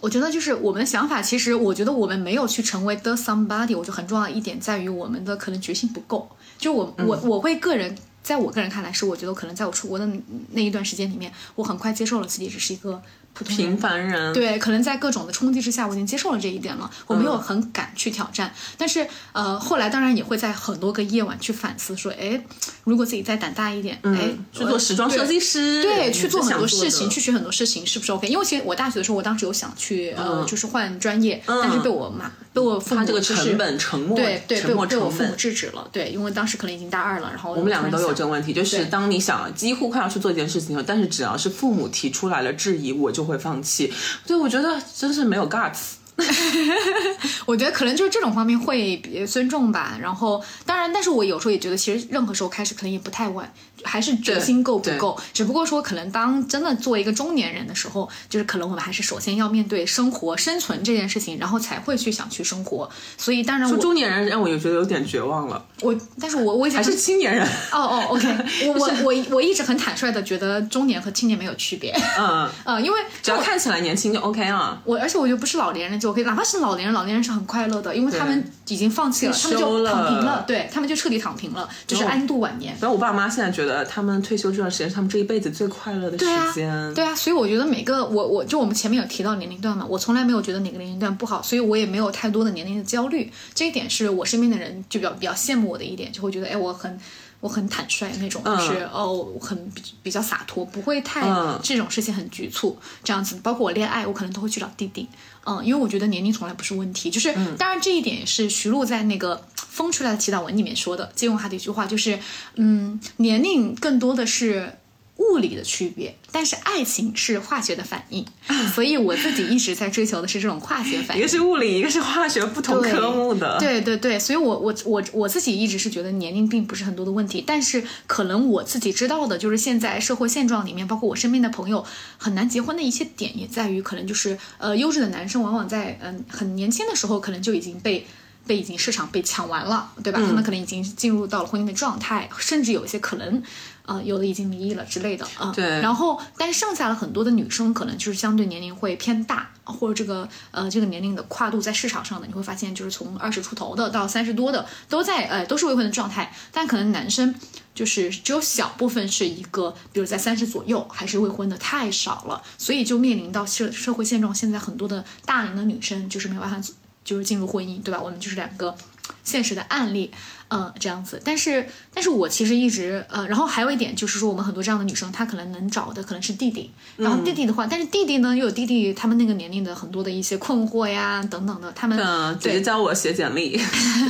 Speaker 2: 我觉得就是我们的想法，其实我觉得我们没有去成为 the somebody，我觉得很重要的一点在于我们的可能决心不够。就我我我会个人，在我个人看来是，我觉得可能在我出国的那一段时间里面，我很快接受了自己只是一个。
Speaker 1: 平凡人
Speaker 2: 对，可能在各种的冲击之下，我已经接受了这一点了。我没有很敢去挑战，但是呃，后来当然也会在很多个夜晚去反思，说，哎，如果自己再胆大一点，哎，
Speaker 1: 去做时装设计师，
Speaker 2: 对，去做很多事情，去学很多事情，是不是 OK？因为其实我大学的时候，我当时有想去呃，就是换专业，但是被我妈被我父母
Speaker 1: 这个成本沉默，
Speaker 2: 对对，
Speaker 1: 被
Speaker 2: 被我父母制止了。对，因为当时可能已经大二了，然后
Speaker 1: 我们两个都有这个问题，就是当你想几乎快要去做一件事情，但是只要是父母提出来了质疑，我就就会放弃。对，我觉得真是没有 guts。[laughs]
Speaker 2: 我觉得可能就是这种方面会比尊重吧。然后，当然，但是我有时候也觉得，其实任何时候开始可能也不太晚，还是决心够不够。只不过说，可能当真的作为一个中年人的时候，就是可能我们还是首先要面对生活、生存这件事情，然后才会去想去生活。所以，当然，
Speaker 1: 说中年人让我又觉得有点绝望了。
Speaker 2: 我，但是我我
Speaker 1: 还是青年人。
Speaker 2: 哦哦，OK，[laughs] 我我我我一直很坦率的觉得中年和青年没有区别。嗯嗯，[laughs] 因为
Speaker 1: 只要看起来年轻就 OK 啊。
Speaker 2: 我而且我觉得不是老年人就 OK，哪怕是老年人，老年人是很快乐的，因为他们已经放弃了，他们就躺平了，对他们就彻底躺平了，就是安度晚年。
Speaker 1: 然后我爸妈现在觉得，他们退休这段时间是他们这一辈子最快乐的时
Speaker 2: 间。对啊，所以我觉得每个我我就我们前面有提到年龄段嘛，我从来没有觉得哪个年龄段不好，所以我也没有太多的年龄的焦虑。这一点是我身边的人就比较比较羡慕我的一点，就会觉得哎，我很。我很坦率那种，就是哦，很比比较洒脱，不会太这种事情很局促这样子。包括我恋爱，我可能都会去找弟弟，嗯，因为我觉得年龄从来不是问题。就是当然这一点也是徐璐在那个《风吹来的祈祷文》里面说的，借用他的一句话，就是嗯，年龄更多的是。物理的区别，但是爱情是化学的反应，[laughs] 所以我自己一直在追求的是这种化学反应。
Speaker 1: 一个是物理，一个是化学，不同科目的。[laughs]
Speaker 2: 对对对，所以我我我我自己一直是觉得年龄并不是很多的问题，但是可能我自己知道的就是现在社会现状里面，包括我身边的朋友很难结婚的一些点，也在于可能就是呃优质的男生往往在嗯很年轻的时候可能就已经被被已经市场被抢完了，对吧？他们可能已经进入到了婚姻的状态，甚至有一些可能。呃，有的已经离异了之类的啊。
Speaker 1: 对。
Speaker 2: 然后，但剩下了很多的女生，可能就是相对年龄会偏大，或者这个呃这个年龄的跨度在市场上的，你会发现就是从二十出头的到三十多的都在呃都是未婚的状态。但可能男生就是只有小部分是一个，比如在三十左右还是未婚的太少了，所以就面临到社社会现状，现在很多的大龄的女生就是没有办法就是进入婚姻，对吧？我们就是两个现实的案例。嗯，这样子，但是，但是我其实一直，呃，然后还有一点就是说，我们很多这样的女生，她可能能找的可能是弟弟，然后弟弟的话，但是弟弟呢，又有弟弟他们那个年龄的很多的一些困惑呀，等等的，他们，
Speaker 1: 嗯，姐姐教我写简历，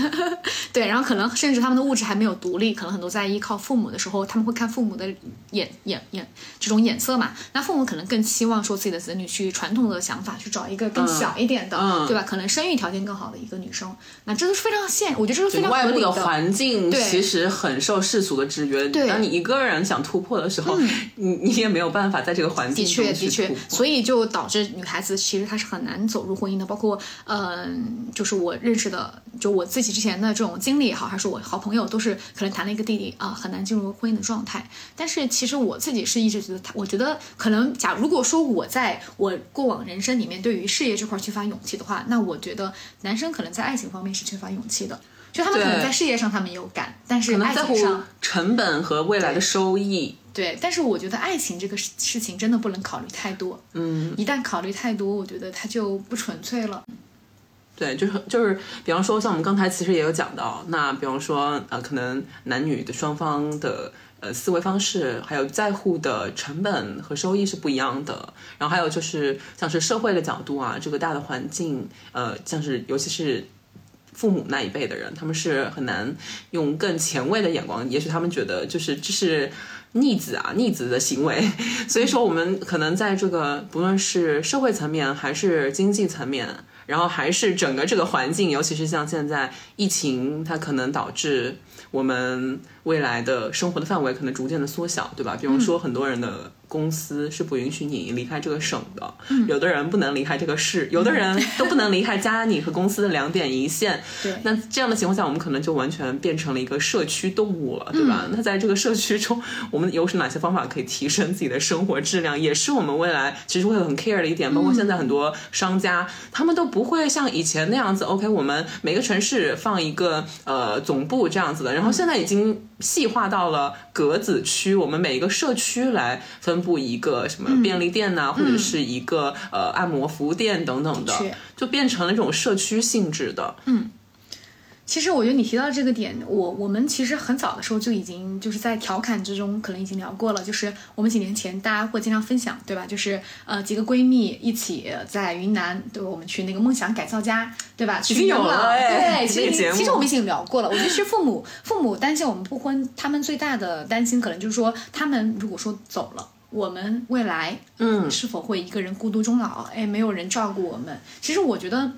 Speaker 1: [laughs]
Speaker 2: 对，然后可能甚至他们的物质还没有独立，可能很多在依靠父母的时候，他们会看父母的眼眼眼这种眼色嘛，那父母可能更期望说自己的子女去传统的想法去找一个更小一点的，对吧？可能生育条件更好的一个女生，那这都是非常现，我觉得这是非常合理的。
Speaker 1: 环境其实很受世俗的制约。当你一个人想突破的时候，你你也没有办法在这个环境
Speaker 2: 的确的确，所以就导致女孩子其实她是很难走入婚姻的。包括嗯，就是我认识的，就我自己之前的这种经历也好，还是我好朋友，都是可能谈了一个弟弟啊，很难进入婚姻的状态。但是其实我自己是一直觉得，他我觉得可能假如果说我在我过往人生里面对于事业这块缺乏勇气的话，那我觉得男生可能在爱情方面是缺乏勇气的。就他们可能在事业上他们有感，但是爱情上
Speaker 1: 成本和未来的收益。
Speaker 2: 对，但是我觉得爱情这个事事情真的不能考虑太多。嗯，一旦考虑太多，我觉得它就不纯粹了。
Speaker 1: 对，就是就是，比方说像我们刚才其实也有讲到，那比方说呃，可能男女的双方的呃思维方式，还有在乎的成本和收益是不一样的。然后还有就是像是社会的角度啊，这个大的环境，呃，像是尤其是。父母那一辈的人，他们是很难用更前卫的眼光，也许他们觉得就是这是逆子啊，逆子的行为。[laughs] 所以说，我们可能在这个不论是社会层面，还是经济层面，然后还是整个这个环境，尤其是像现在疫情，它可能导致我们未来的生活的范围可能逐渐的缩小，对吧？比如说很多人的。公司是不允许你离开这个省的，有的人不能离开这个市，有的人都不能离开家里和公司的两点一线。
Speaker 2: 对，
Speaker 1: 那这样的情况下，我们可能就完全变成了一个社区动物了，对吧？那在这个社区中，我们有是哪些方法可以提升自己的生活质量，也是我们未来其实会很 care 的一点。包括现在很多商家，他们都不会像以前那样子，OK，我们每个城市放一个呃总部这样子的，然后现在已经细化到了格子区，我们每一个社区来分。布一个什么便利店呐，或者是一个呃按摩服务店等等的，就变成了这种社区性质的。
Speaker 2: 嗯。其实我觉得你提到这个点，我我们其实很早的时候就已经就是在调侃之中，可能已经聊过了。就是我们几年前大家会经常分享，对吧？就是呃几个闺蜜一起在云南，对吧？我们去那个梦想改造家，对吧？
Speaker 1: 已经有了，
Speaker 2: 对，[laughs] 其实其实我们已经聊过了。我觉得是父母父母担心我们不婚，他们最大的担心可能就是说，他们如果说走了。我们未来
Speaker 1: 嗯
Speaker 2: 是否会一个人孤独终老？哎，没有人照顾我们。其实我觉得。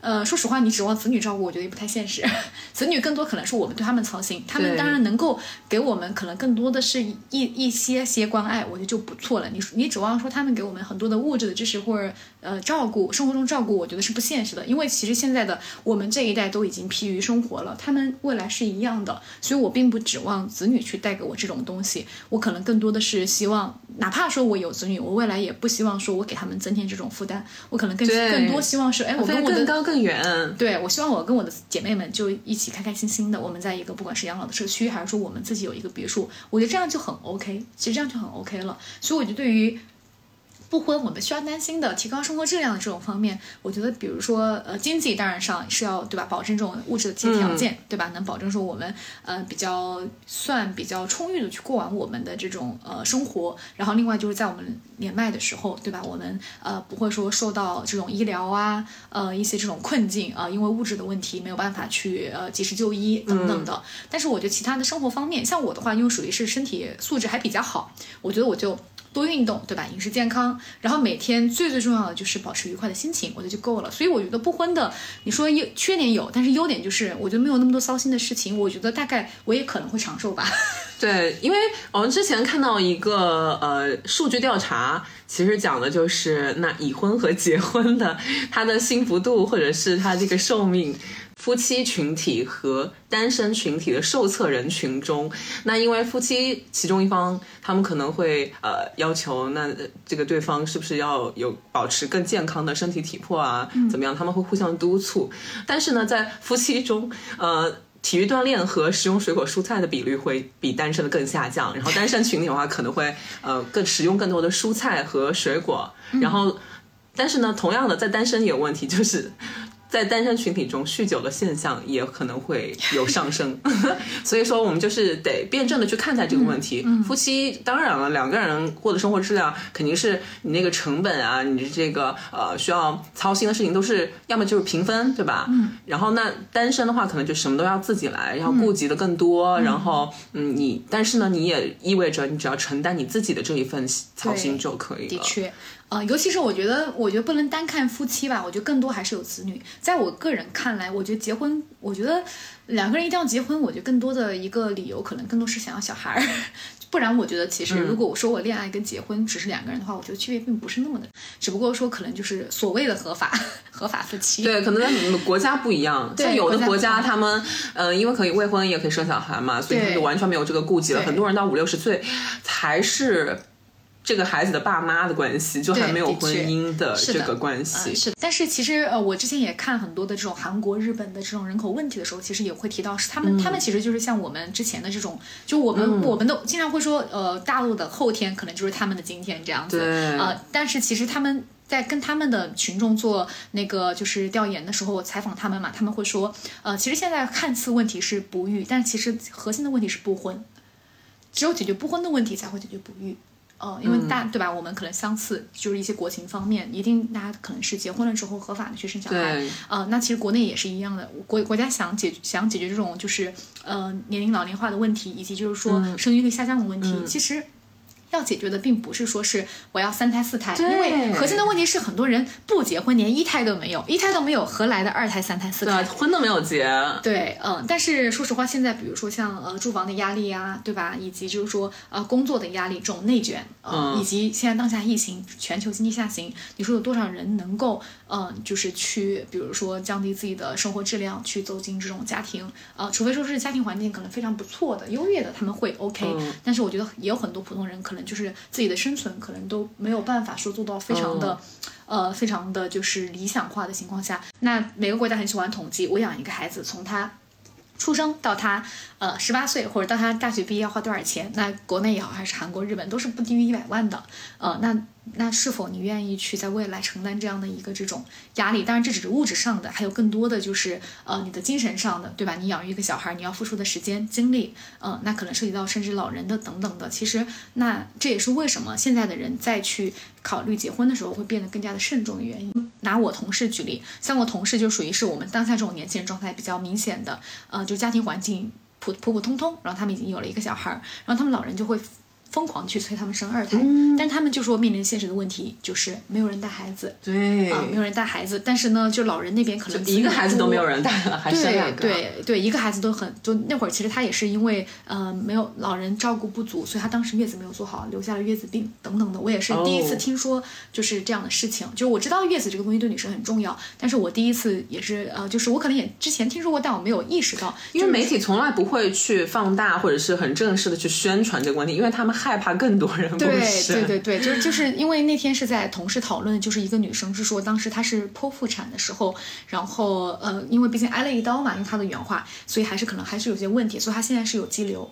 Speaker 2: 呃，说实话，你指望子女照顾，我觉得也不太现实。[laughs] 子女更多可能是我们对他们操心，他们当然能够给我们，可能更多的是一一些些关爱，我觉得就不错了。你你指望说他们给我们很多的物质的支持或者呃照顾，生活中照顾，我觉得是不现实的。因为其实现在的我们这一代都已经疲于生活了，他们未来是一样的，所以我并不指望子女去带给我这种东西。我可能更多的是希望，哪怕说我有子女，我未来也不希望说我给他们增添这种负担。我可能更更多希望是，哎，我
Speaker 1: 飞
Speaker 2: 跟我的
Speaker 1: 得更远。
Speaker 2: 对，我希望我跟我的姐妹们就一起开开心心的，我们在一个不管是养老的社区，还是说我们自己有一个别墅，我觉得这样就很 OK。其实这样就很 OK 了。所以我就对于不婚我们需要担心的提高生活质量的这种方面，我觉得比如说呃经济当然上是要对吧，保证这种物质的这些条件、对吧，能保证说我们呃比较算比较充裕的去过完我们的这种呃生活，然后另外就是在我们年迈的时候对吧，我们呃不会说受到这种医疗啊呃一些这种困境啊、因为物质的问题没有办法去呃及时就医等等的。但是我觉得其他的生活方面，像我的话，因为属于是身体素质还比较好，我觉得我就。多运动，对吧？饮食健康，然后每天最最重要的就是保持愉快的心情，我觉得就够了。所以我觉得不婚的，你说优缺点有，但是优点就是我觉得没有那么多糟心的事情，我觉得大概我也可能会长寿吧。[laughs]
Speaker 1: 对，因为我们之前看到一个呃数据调查，其实讲的就是那已婚和结婚的他的幸福度或者是他这个寿命。夫妻群体和单身群体的受测人群中，那因为夫妻其中一方他们可能会呃要求，那呃这个对方是不是要有保持更健康的身体体魄啊，怎么样？他们会互相督促。但是呢，在夫妻中，呃。体育锻炼和食用水果蔬菜的比率会比单身的更下降，然后单身群体的话可能会呃更食用更多的蔬菜和水果，然后但是呢，同样的在单身也有问题，就是在单身群体中酗酒的现象也可能会有上升，[laughs] 所以说我们就是得辩证的去看待这个问题。夫妻当然了，两个人过的生活质量肯定是你那个成本啊，你这个呃需要操心的事情都是要么就是平分，对吧？嗯。然后那单身的话，可能就什么都要自己来，要顾及的更多。然后嗯，你但是呢，你也意味着你只要承担你自己的这一份操心就可以了。
Speaker 2: 的确。呃，尤其是我觉得，我觉得不能单看夫妻吧，我觉得更多还是有子女。在我个人看来，我觉得结婚，我觉得两个人一定要结婚，我觉得更多的一个理由，可能更多是想要小孩儿。[laughs] 不然，我觉得其实如果我说我恋爱跟结婚只是两个人的话，我觉得区别并不是那么的，只不过说可能就是所谓的合法 [laughs] 合法夫妻。
Speaker 1: 对，可能在每个国家不一样，[laughs] 像有的国
Speaker 2: 国家
Speaker 1: 他们，呃，因为可以未婚也可以生小孩嘛，所以他们就完全没有这个顾忌了。很多人到五六十岁才是这个孩子的爸妈的关系，就还没有婚姻的这个关系。
Speaker 2: 嗯，是的。但是其实呃，我之前也看很多的这种韩国、日本的这种人口问题的时候，其实也会提到是他们，他们其实就是像我们之前的这种，就我们、我们都经常会说，呃，大陆的后天可能就是他们的今天这样子。
Speaker 1: 对
Speaker 2: 呃，但是其实他们。在跟他们的群众做那个就是调研的时候，我采访他们嘛，他们会说，呃，其实现在看似问题是不育，但其实核心的问题是不婚，只有解决不婚的问题，才会解决不育。呃，因为大、对吧？我们可能相似，就是一些国情方面，一定大家可能是结婚了之后合法的去生小孩。
Speaker 1: 对
Speaker 2: 呃，那其实国内也是一样的，国国家想解想解决这种就是呃年龄老龄化的问题，以及就是说生育率下降的问题，其实。要解决的并不是说是我要三胎四胎，因为核心的问题是很多人不结婚，连一胎都没有，一胎都没有，何来的二胎、三胎、四胎？
Speaker 1: 对，婚都没有结。
Speaker 2: 对，嗯，但是说实话，现在比如说像呃住房的压力呀、对吧？以及就是说呃工作的压力，这种内卷，呃、
Speaker 1: 嗯
Speaker 2: 以及现在当下疫情，全球经济下行，你说有多少人能够嗯、呃就是去比如说降低自己的生活质量，去走进这种家庭？呃，除非说是家庭环境可能非常不错的、优越的，他们会 OK、
Speaker 1: 嗯
Speaker 2: 但是我觉得也有很多普通人可能就是自己的生存可能都没有办法说做到非常的。呃，非常的就是理想化的情况下，那每个国家很喜欢统计，我养一个孩子，从他出生到他呃十八岁，或者到他大学毕业要花多少钱？那国内也好，还是韩国、日本，都是不低于一百万的。呃，那那是否你愿意去在未来承担这样的一个这种压力？当然，这只是物质上的，还有更多的就是呃你的精神上的，对吧？你养育一个小孩，你要付出的时间、精力，呃，那可能涉及到甚至老人的等等的。其实，那这也是为什么现在的人再去考虑结婚的时候会变得更加的慎重的原因。拿我同事举例，像我同事就属于是我们当下这种年轻人状态比较明显的，呃，就家庭环境普普普通通，然后他们已经有了一个小孩儿，然后他们老人就会疯狂去催他们生二胎，但他们就说面临现实的问题就是没有人带孩子，
Speaker 1: 对，
Speaker 2: 啊，没有人带孩子，但是呢，就老人那边可能
Speaker 1: 一个孩子都没有人带了，[laughs] 还生两
Speaker 2: 个，对对对，一个孩子都很，就那会儿其实他也是因为呃没有老人照顾不足，所以他当时月子没有做好，留下了月子病等等的。我也是第一次听说就是这样的事情，就我知道月子这个东西对女生很重要，但是我第一次也是呃，就是我可能也之前听说过，但我没有意识到，
Speaker 1: 因为媒体从来不会去放大或者是很正式的去宣传这个问题，因为他们害怕更多人
Speaker 2: 对对对对，就是就是因为那天是在同事讨论，就是一个女生是说当时她是剖腹产的时候，然后呃，因为毕竟挨了一刀嘛，用她的原话，所以还是可能还是有些问题，所以她现在是有肌瘤。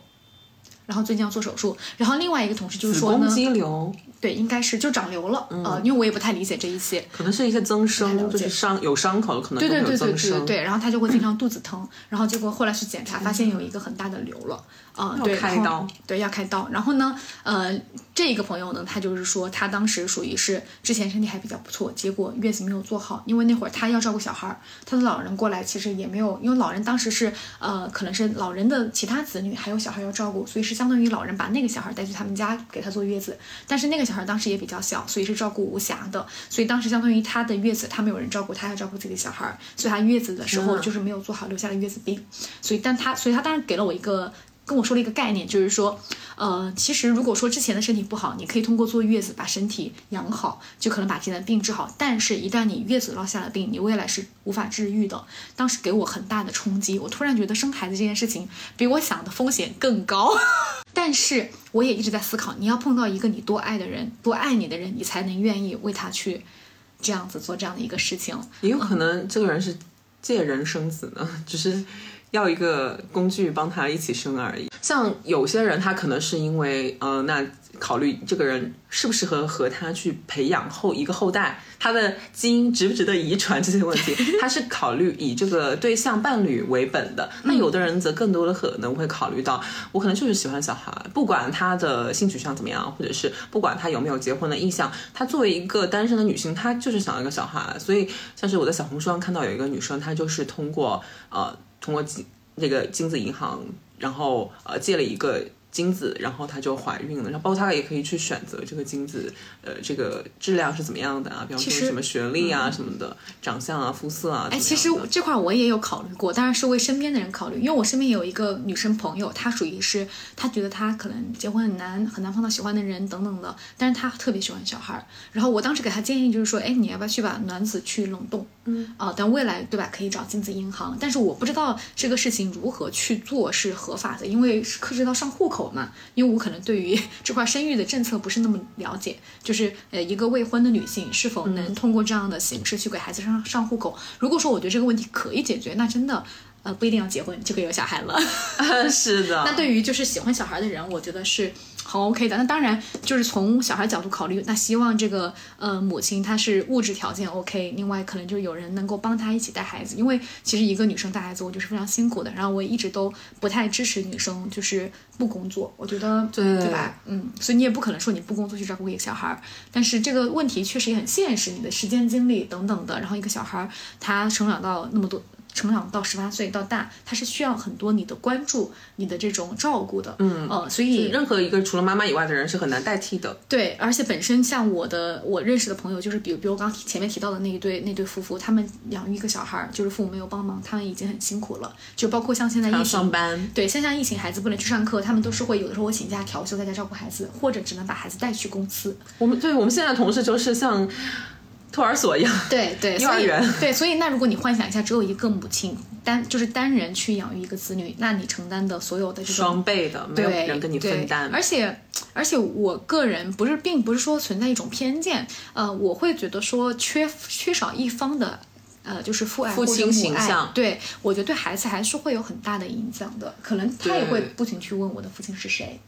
Speaker 2: 然后最近要做手术，然后另外一个同事就是说
Speaker 1: 呢，肌瘤，
Speaker 2: 对，应该是就长瘤了，呃，因为我也不太理解这一些，
Speaker 1: 可能是一些增生，就是伤有伤口可能
Speaker 2: 对对对对对对，然后他就会经常肚子疼，然后结果后来去检查，发现有一个很大的瘤了。啊，对，
Speaker 1: 开刀，
Speaker 2: 对，要开刀。然后呢，呃，这个朋友呢，他就是说，他当时属于是之前身体还比较不错，结果月子没有做好，因为那会儿他要照顾小孩儿，他的老人过来其实也没有，因为老人当时是呃，可能是老人的其他子女还有小孩要照顾，所以是相当于老人把那个小孩带去他们家给他坐月子，但是那个小孩当时也比较小，所以是照顾无暇的，所以当时相当于他的月子他没有人照顾，他要照顾自己的小孩，所以他月子的时候就是没有做好，留下了月子病，所以但他，所以他当时给了我一个。跟我说了一个概念，就是说，呃，其实如果说之前的身体不好，你可以通过坐月子把身体养好，就可能把今天的病治好。但是，一旦你月子落下了病，你未来是无法治愈的。当时给我很大的冲击，我突然觉得生孩子这件事情比我想的风险更高。[laughs] 但是，我也一直在思考，你要碰到一个你多爱的人，多爱你的人，你才能愿意为他去这样子做这样的一个事情。
Speaker 1: 也有可能这个人是借人生子呢，[laughs] 只是。要一个工具帮他一起生而已。像有些人，他可能是因为，呃，那考虑这个人适不适合和他去培养后一个后代，他的基因值不值得遗传这些问题，[laughs] 他是考虑以这个对象伴侣为本的。那有的人则更多的可能会考虑到，我可能就是喜欢小孩，不管他的性取向怎么样，或者是不管他有没有结婚的意向，他作为一个单身的女性，她就是想要一个小孩。所以，像是我在小红书上看到有一个女生，她就是通过，呃。通过金那个精子银行，然后呃借了一个。精子，然后她就怀孕了，然后包括她也可以去选择这个精子，呃，这个质量是怎么样的啊？比方说什么学历啊什么的，长相啊、肤色啊。
Speaker 2: 哎，其实这块我也有考虑过，当然是为身边的人考虑，因为我身边有一个女生朋友，她属于是她觉得她可能结婚很难，很难碰到喜欢的人等等的，但是她特别喜欢小孩。然后我当时给她建议就是说，哎，你要不要去把卵子去冷冻？嗯，啊，但未来对吧，可以找精子银行，但是我不知道这个事情如何去做是合法的，因为是涉及到上户口。口嘛，因为我可能对于 [laughs] 这块生育的政策不是那么了解，就是呃，一个未婚的女性是否能通过这样的形式去给孩子上上户口？如果说我觉得这个问题可以解决，那真的呃不一定要结婚就可以有小孩了。[laughs]
Speaker 1: 是的。[laughs]
Speaker 2: 那对于就是喜欢小孩的人，我觉得是。很 OK 的，那当然就是从小孩角度考虑，那希望这个呃母亲她是物质条件 OK，另外可能就有人能够帮她一起带孩子，因为其实一个女生带孩子我就是非常辛苦的，然后我也一直都不太支持女生就是不工作，我觉得
Speaker 1: 对
Speaker 2: 对吧？嗯，所以你也不可能说你不工作去照顾一个小孩，但是这个问题确实也很现实，你的时间精力等等的，然后一个小孩他成长到那么多。成长到十八岁到大，他是需要很多你的关注，你的这种照顾的，嗯，呃，所以
Speaker 1: 任何一个除了妈妈以外的人是很难代替的。
Speaker 2: 对，而且本身像我的我认识的朋友，就是比如比如刚前面提到的那一对那对夫妇，他们养育一个小孩，就是父母没有帮忙，他们已经很辛苦了。就包括像现在疫情，
Speaker 1: 上班，
Speaker 2: 对，现在疫情，孩子不能去上课，他们都是会有的时候我请假调休在家照顾孩子，或者只能把孩子带去公司。
Speaker 1: 我们对我们现在同事就是像。托儿所一样，
Speaker 2: 对 [laughs] 对，
Speaker 1: 幼儿园，
Speaker 2: 对，所以那如果你幻想一下，只有一个母亲单就是单人去养育一个子女，那你承担的所有的这种
Speaker 1: 双倍的，没有人跟你分担。
Speaker 2: 而且而且，我个人不是，并不是说存在一种偏见，呃，我会觉得说缺缺少一方的，呃，就是父爱
Speaker 1: 父亲形象，
Speaker 2: 对我觉得对孩子还是会有很大的影响的，可能他也会不停去问我的父亲是谁。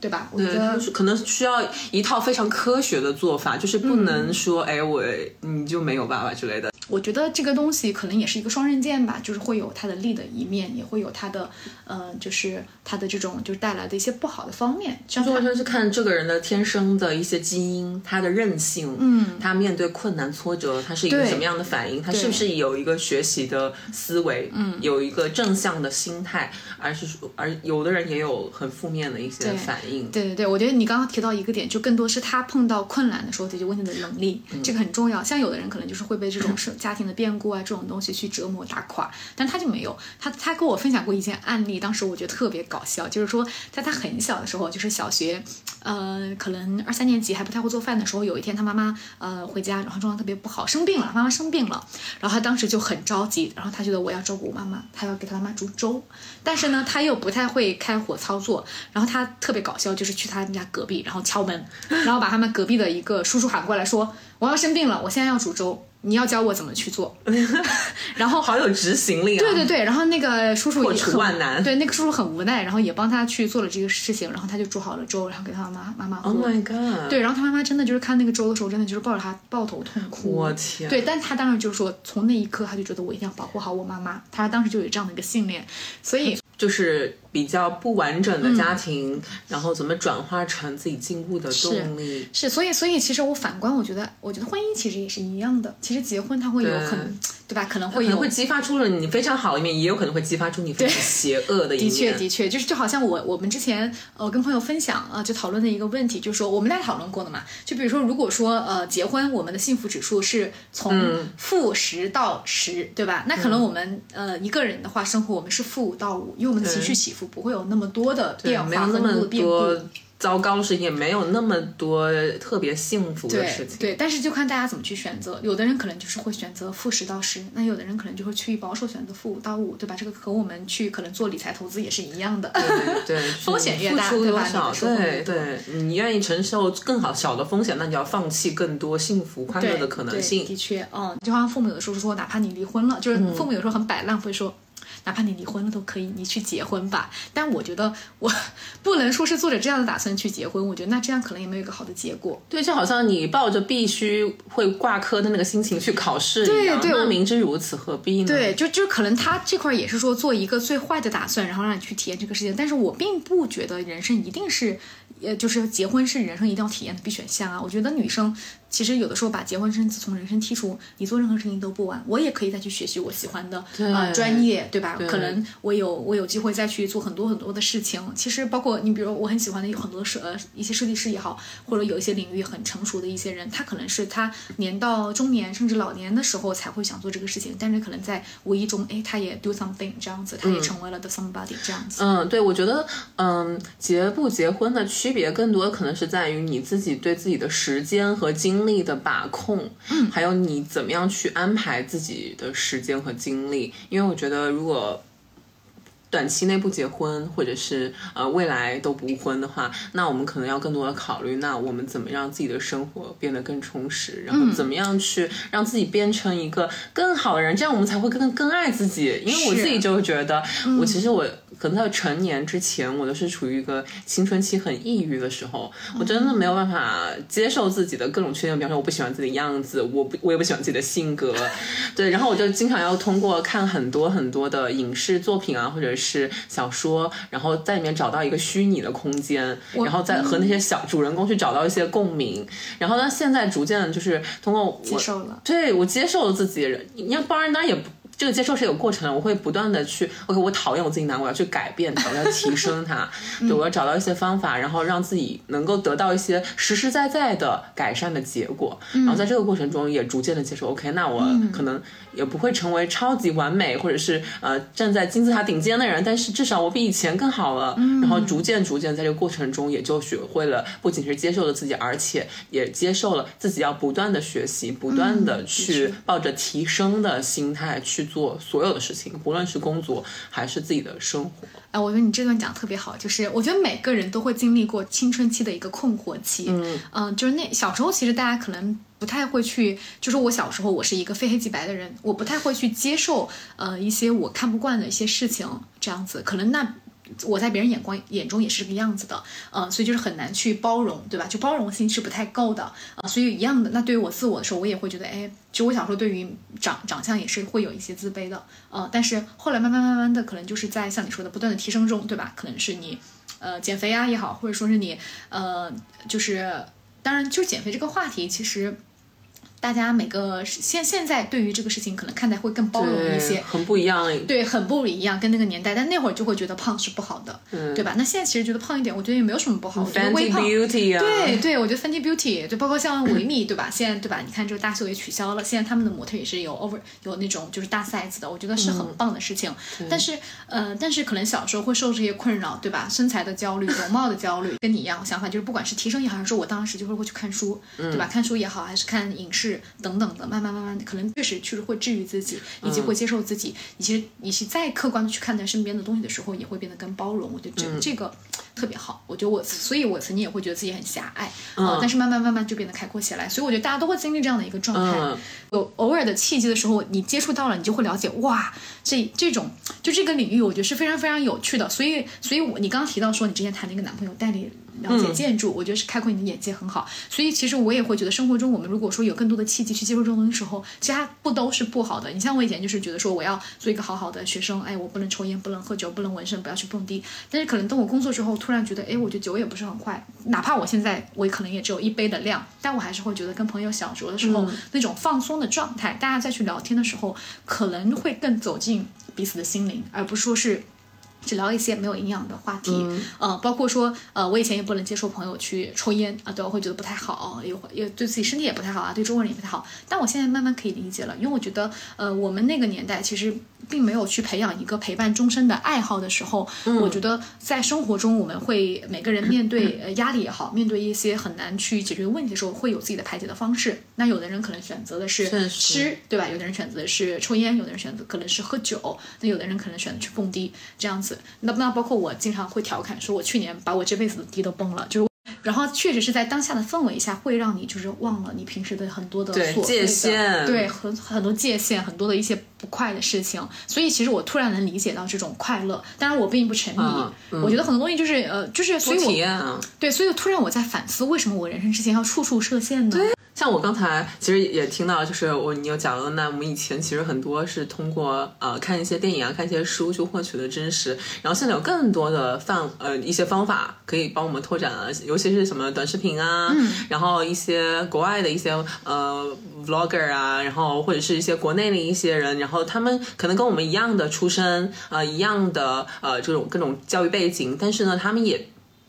Speaker 2: 对吧？我觉得
Speaker 1: 可能需要一套非常科学的做法，就是不能说，哎，我你就没有爸爸之类的。
Speaker 2: 我觉得这个东西可能也是一个双刃剑吧，就是会有它的利的一面，也会有它的，呃，就是它的这种就是带来的一些不好的方面。
Speaker 1: 就完全是看这个人的天生的一些基因，他的韧性，嗯，他面对困难挫折，他是一个什么样的反应？他是不是有一个学习的思维？嗯，有一个正向的心态，而是说，而有的人也有很负面的一些反应。应。
Speaker 2: 对对对，我觉得你刚刚提到一个点，就更多是他碰到困难的时候解决问题的能力，这个很重要。像有的人可能就是会被这种是 [coughs] 家庭的变故啊这种东西去折磨打垮，但他就没有。他他跟我分享过一件案例，当时我觉得特别搞笑，就是说在他很小的时候，就是小学，呃，可能二三年级还不太会做饭的时候，有一天他妈妈呃回家，然后状况特别不好，生病了，妈妈生病了，然后他当时就很着急，然后他觉得我要照顾我妈妈，他要给他妈妈煮粥，但是呢，他又不太会开火操作，然后他特别搞笑，就是去他们家隔壁，然后敲门，然后把他们隔壁的一个叔叔喊过来说，我要生病了，我现在要煮粥。你要教我怎么去做，然后
Speaker 1: 好有执行力啊！
Speaker 2: 对对对，然后那个叔叔也
Speaker 1: 除万难
Speaker 2: 很对，那个叔叔很无奈，然后也帮他去做了这个事情，然后他就煮好了粥，然后给他妈妈妈喝。
Speaker 1: Oh my god！
Speaker 2: 对，然后他妈妈真的就是看那个粥的时候，真的就是抱着他抱头痛哭。
Speaker 1: 我天
Speaker 2: 对，但他当时就是说，从那一刻他就觉得我一定要保护好我妈妈，他当时就有这样的一个信念，所以
Speaker 1: 就是比较不完整的家庭，
Speaker 2: 嗯
Speaker 1: 然后怎么转化成自己进步的动力？
Speaker 2: 是，所以所以其实我反观，我觉得我觉得婚姻其实也是一样的，其实结婚它会有很对吧？可能会有
Speaker 1: 可能会激发出了你非常好的一面，也有可能会激发出你非常邪恶的一面。
Speaker 2: 的确，的确，就是就好像我我们之前呃跟朋友分享呃就讨论的一个问题，就是说我们俩讨论过的嘛，就比如说如果说呃结婚，我们的幸福指数是从
Speaker 1: 嗯
Speaker 2: 负十到十、对吧？那可能我们、呃一个人的话，生活我们是负五到五，因为我们的情绪起伏不会有那么多的变化
Speaker 1: 那么
Speaker 2: 多的变故。
Speaker 1: 多糟糕的事情，也没有那么多特别幸福的事情。
Speaker 2: 对，但是就看大家怎么去选择。有的人可能就是会选择负十到十，那有的人可能就会趋于保守，选择负五到五，对吧？这个和我们去可能做理财投资也是一样的。[laughs]
Speaker 1: 对对，
Speaker 2: 风险越大对吧
Speaker 1: 对对，你愿意承受更好小的风险，那你就要放弃更多幸福快乐的可能性。
Speaker 2: 的确，嗯，就好像父母有的时候说，哪怕你离婚了，就是父母有时候很摆烂，会说。哪怕你离婚了都可以，你去结婚吧。但我觉得我 [laughs] 不能说是做着这样的打算去结婚，我觉得那这样可能也没有一个好的结果。
Speaker 1: 对，就好像你抱着必须会挂科的那个心情去考试一样，
Speaker 2: 对对
Speaker 1: 那明知如此何必呢？
Speaker 2: 对，就就可能他这块也是说做一个最坏的打算，然后让你去体验这个事情。但是我并不觉得人生一定是，呃，就是结婚是人生一定要体验的必选项啊。我觉得女生其实有的时候把结婚生子从人生剔除，你做任何事情都不晚。我也可以再去学习我喜欢的呃专业，对吧？可能我有我有机会再去做很多很多的事情。其实包括你，比如我很喜欢的有很多设呃一些设计师也好，或者有一些领域很成熟的一些人，他可能是他年到中年甚至老年的时候才会想做这个事情，但是可能在无意中，哎，他也 do something 这样子，他也成为了 the somebody 这样子。
Speaker 1: 嗯，对，我觉得，嗯，结不结婚的区别更多可能是在于你自己对自己的时间和精力的把控，嗯，还有你怎么样去安排自己的时间和精力。因为我觉得，如果短期内不结婚，或者是呃未来都不婚的话，那我们可能要更多的考虑，那我们怎么让自己的生活变得更充实，然后怎么样去让自己变成一个更好的人，这样我们才会更更爱自己。因为我自己就会觉得，我其实我可能在成年之前，我都是处于一个青春期很抑郁的时候，我真的没有办法接受自己的各种缺点，比方说我不喜欢自己的样子，我不我也不喜欢自己的性格，对，然后我就经常要通过看很多很多的影视作品啊，或者是小说，然后在里面找到一个虚拟的空间，然后再和那些小主人公去找到一些共鸣，然后呢，现在逐渐就是通过我
Speaker 2: 接受了，
Speaker 1: 对我接受了自己，你要当然当然也不。这个接受是有过程的，我会不断的去，OK，我讨厌我自己难，我要去改变它，我要提升它，[laughs] 对，我要找到一些方法，然后让自己能够得到一些实实在在的改善的结果，然后在这个过程中也逐渐的接受，OK，那我可能也不会成为超级完美，或者是呃站在金字塔顶尖的人，但是至少我比以前更好了，然后逐渐逐渐在这个过程中也就学会了，不仅是接受了自己，而且也接受了自己要不断的学习，不断的去抱着提升的心态去做所有的事情，不论是工作还是自己的生活。
Speaker 2: 哎，我觉得你这段讲得特别好，就是我觉得每个人都会经历过青春期的一个困惑期，嗯就是那小时候其实大家可能不太会去，就是我小时候我是一个非黑即白的人，我不太会去接受呃一些我看不惯的一些事情，这样子，可能那。我在别人眼光眼中也是这个样子的，呃，所以就是很难去包容，对吧？就包容性是不太够的，啊、所以一样的。那对于我自我的时候，我也会觉得，哎，其实我小时候对于长长相也是会有一些自卑的，呃，但是后来慢慢慢慢的，可能就是在像你说的不断的提升中，对吧？可能是你，呃，减肥啊也好，或者说是你，呃，就是当然就是减肥这个话题，其实。大家每个现现在对于这个事情可能看待会更包容一些，
Speaker 1: 很不一样。
Speaker 2: 对，很不一样，跟那个年代。但那会儿就会觉得胖是不好的，对吧？那现在其实觉得胖一点，我觉得也没有什么不好。我觉得微胖，对对，我觉得 Fenty Beauty，就包括像维密，对吧？现在对吧？你看这个大秀也取消了，现在他们的模特也是有 over 有那种就是大 size 的，我觉得是很棒的事情。但是呃，但是可能小时候会受这些困扰，对吧？身材的焦虑、[laughs] 容貌的焦虑，跟你一样想法，就是不管是提升也好，还是说我当时就会会去看书，对吧？看书也好，还是看影视等等的。慢慢慢慢，可能确实确实会治愈自己，以及会接受自己。你其实你是再客观的去看待身边的东西的时候，也会变得更包容。我觉得这这个特别好。我觉得我，所以我曾经也会觉得自己很狭隘，嗯，但是慢慢慢慢就变得开阔起来。所以我觉得大家都会经历这样的一个状态。有偶尔的契机的时候，你接触到了，你就会了解，哇，这这种就这个领域，我觉得是非常非常有趣的。所以，所以我你刚刚提到说你之前谈了一个男朋友带你。了解建筑，我觉得是开阔你的眼界很好。所以其实我也会觉得，生活中我们如果说有更多的契机去接触这种东西时候，其实它不都是不好的。你像我以前就是觉得说我要做一个好好的学生，哎，我不能抽烟，不能喝酒，不能纹身，不要去蹦迪。但是可能等我工作之后，突然觉得，哎，我觉得酒也不是很坏。哪怕我现在我可能也只有一杯的量，但我还是会觉得跟朋友小酌的时候那种放松的状态，大家再去聊天的时候，可能会更走进彼此的心灵，而不是说是。只聊一些没有营养的话题，呃，包括说，呃，我以前也不能接受朋友去抽烟啊，对我会觉得不太好，也会也对自己身体也不太好啊，对中国人也不太好。但我现在慢慢可以理解了，因为我觉得，呃，我们那个年代其实并没有去培养一个陪伴终身的爱好的时候，我觉得在生活中我们会每个人面对呃压力也好，面对一些很难去解决问题的时候，会有自己的排解的方式。那有的人可能选择的是吃，对吧？有的人选择是抽烟，有的人选择可能是喝酒，那有的人可能选择去蹦迪这样子。那那包括我经常会调侃说，我去年把我这辈子的迪都崩了，就是，然后确实是在当下的氛围下，会让你就是忘了你平时的很多的
Speaker 1: 界限，
Speaker 2: 对很很多界限，很多的一些不快的事情。所以其实我突然能理解到这种快乐，当然我并不沉迷。我觉得很多东西就是呃，就是所以我对，所以突然我在反思，为什么我人生之前要处处设限呢？
Speaker 1: 像我刚才其实也听到，就是我你有讲了，那我们以前其实很多是通过呃看一些电影啊，看一些书去获取的知识，然后现在有更多的范呃一些方法可以帮我们拓展了，尤其是什么短视频啊，然后一些国外的一些呃 vlogger 啊，然后或者是一些国内的一些人，然后他们可能跟我们一样的出身呃一样的呃这种各种教育背景，但是呢，他们也。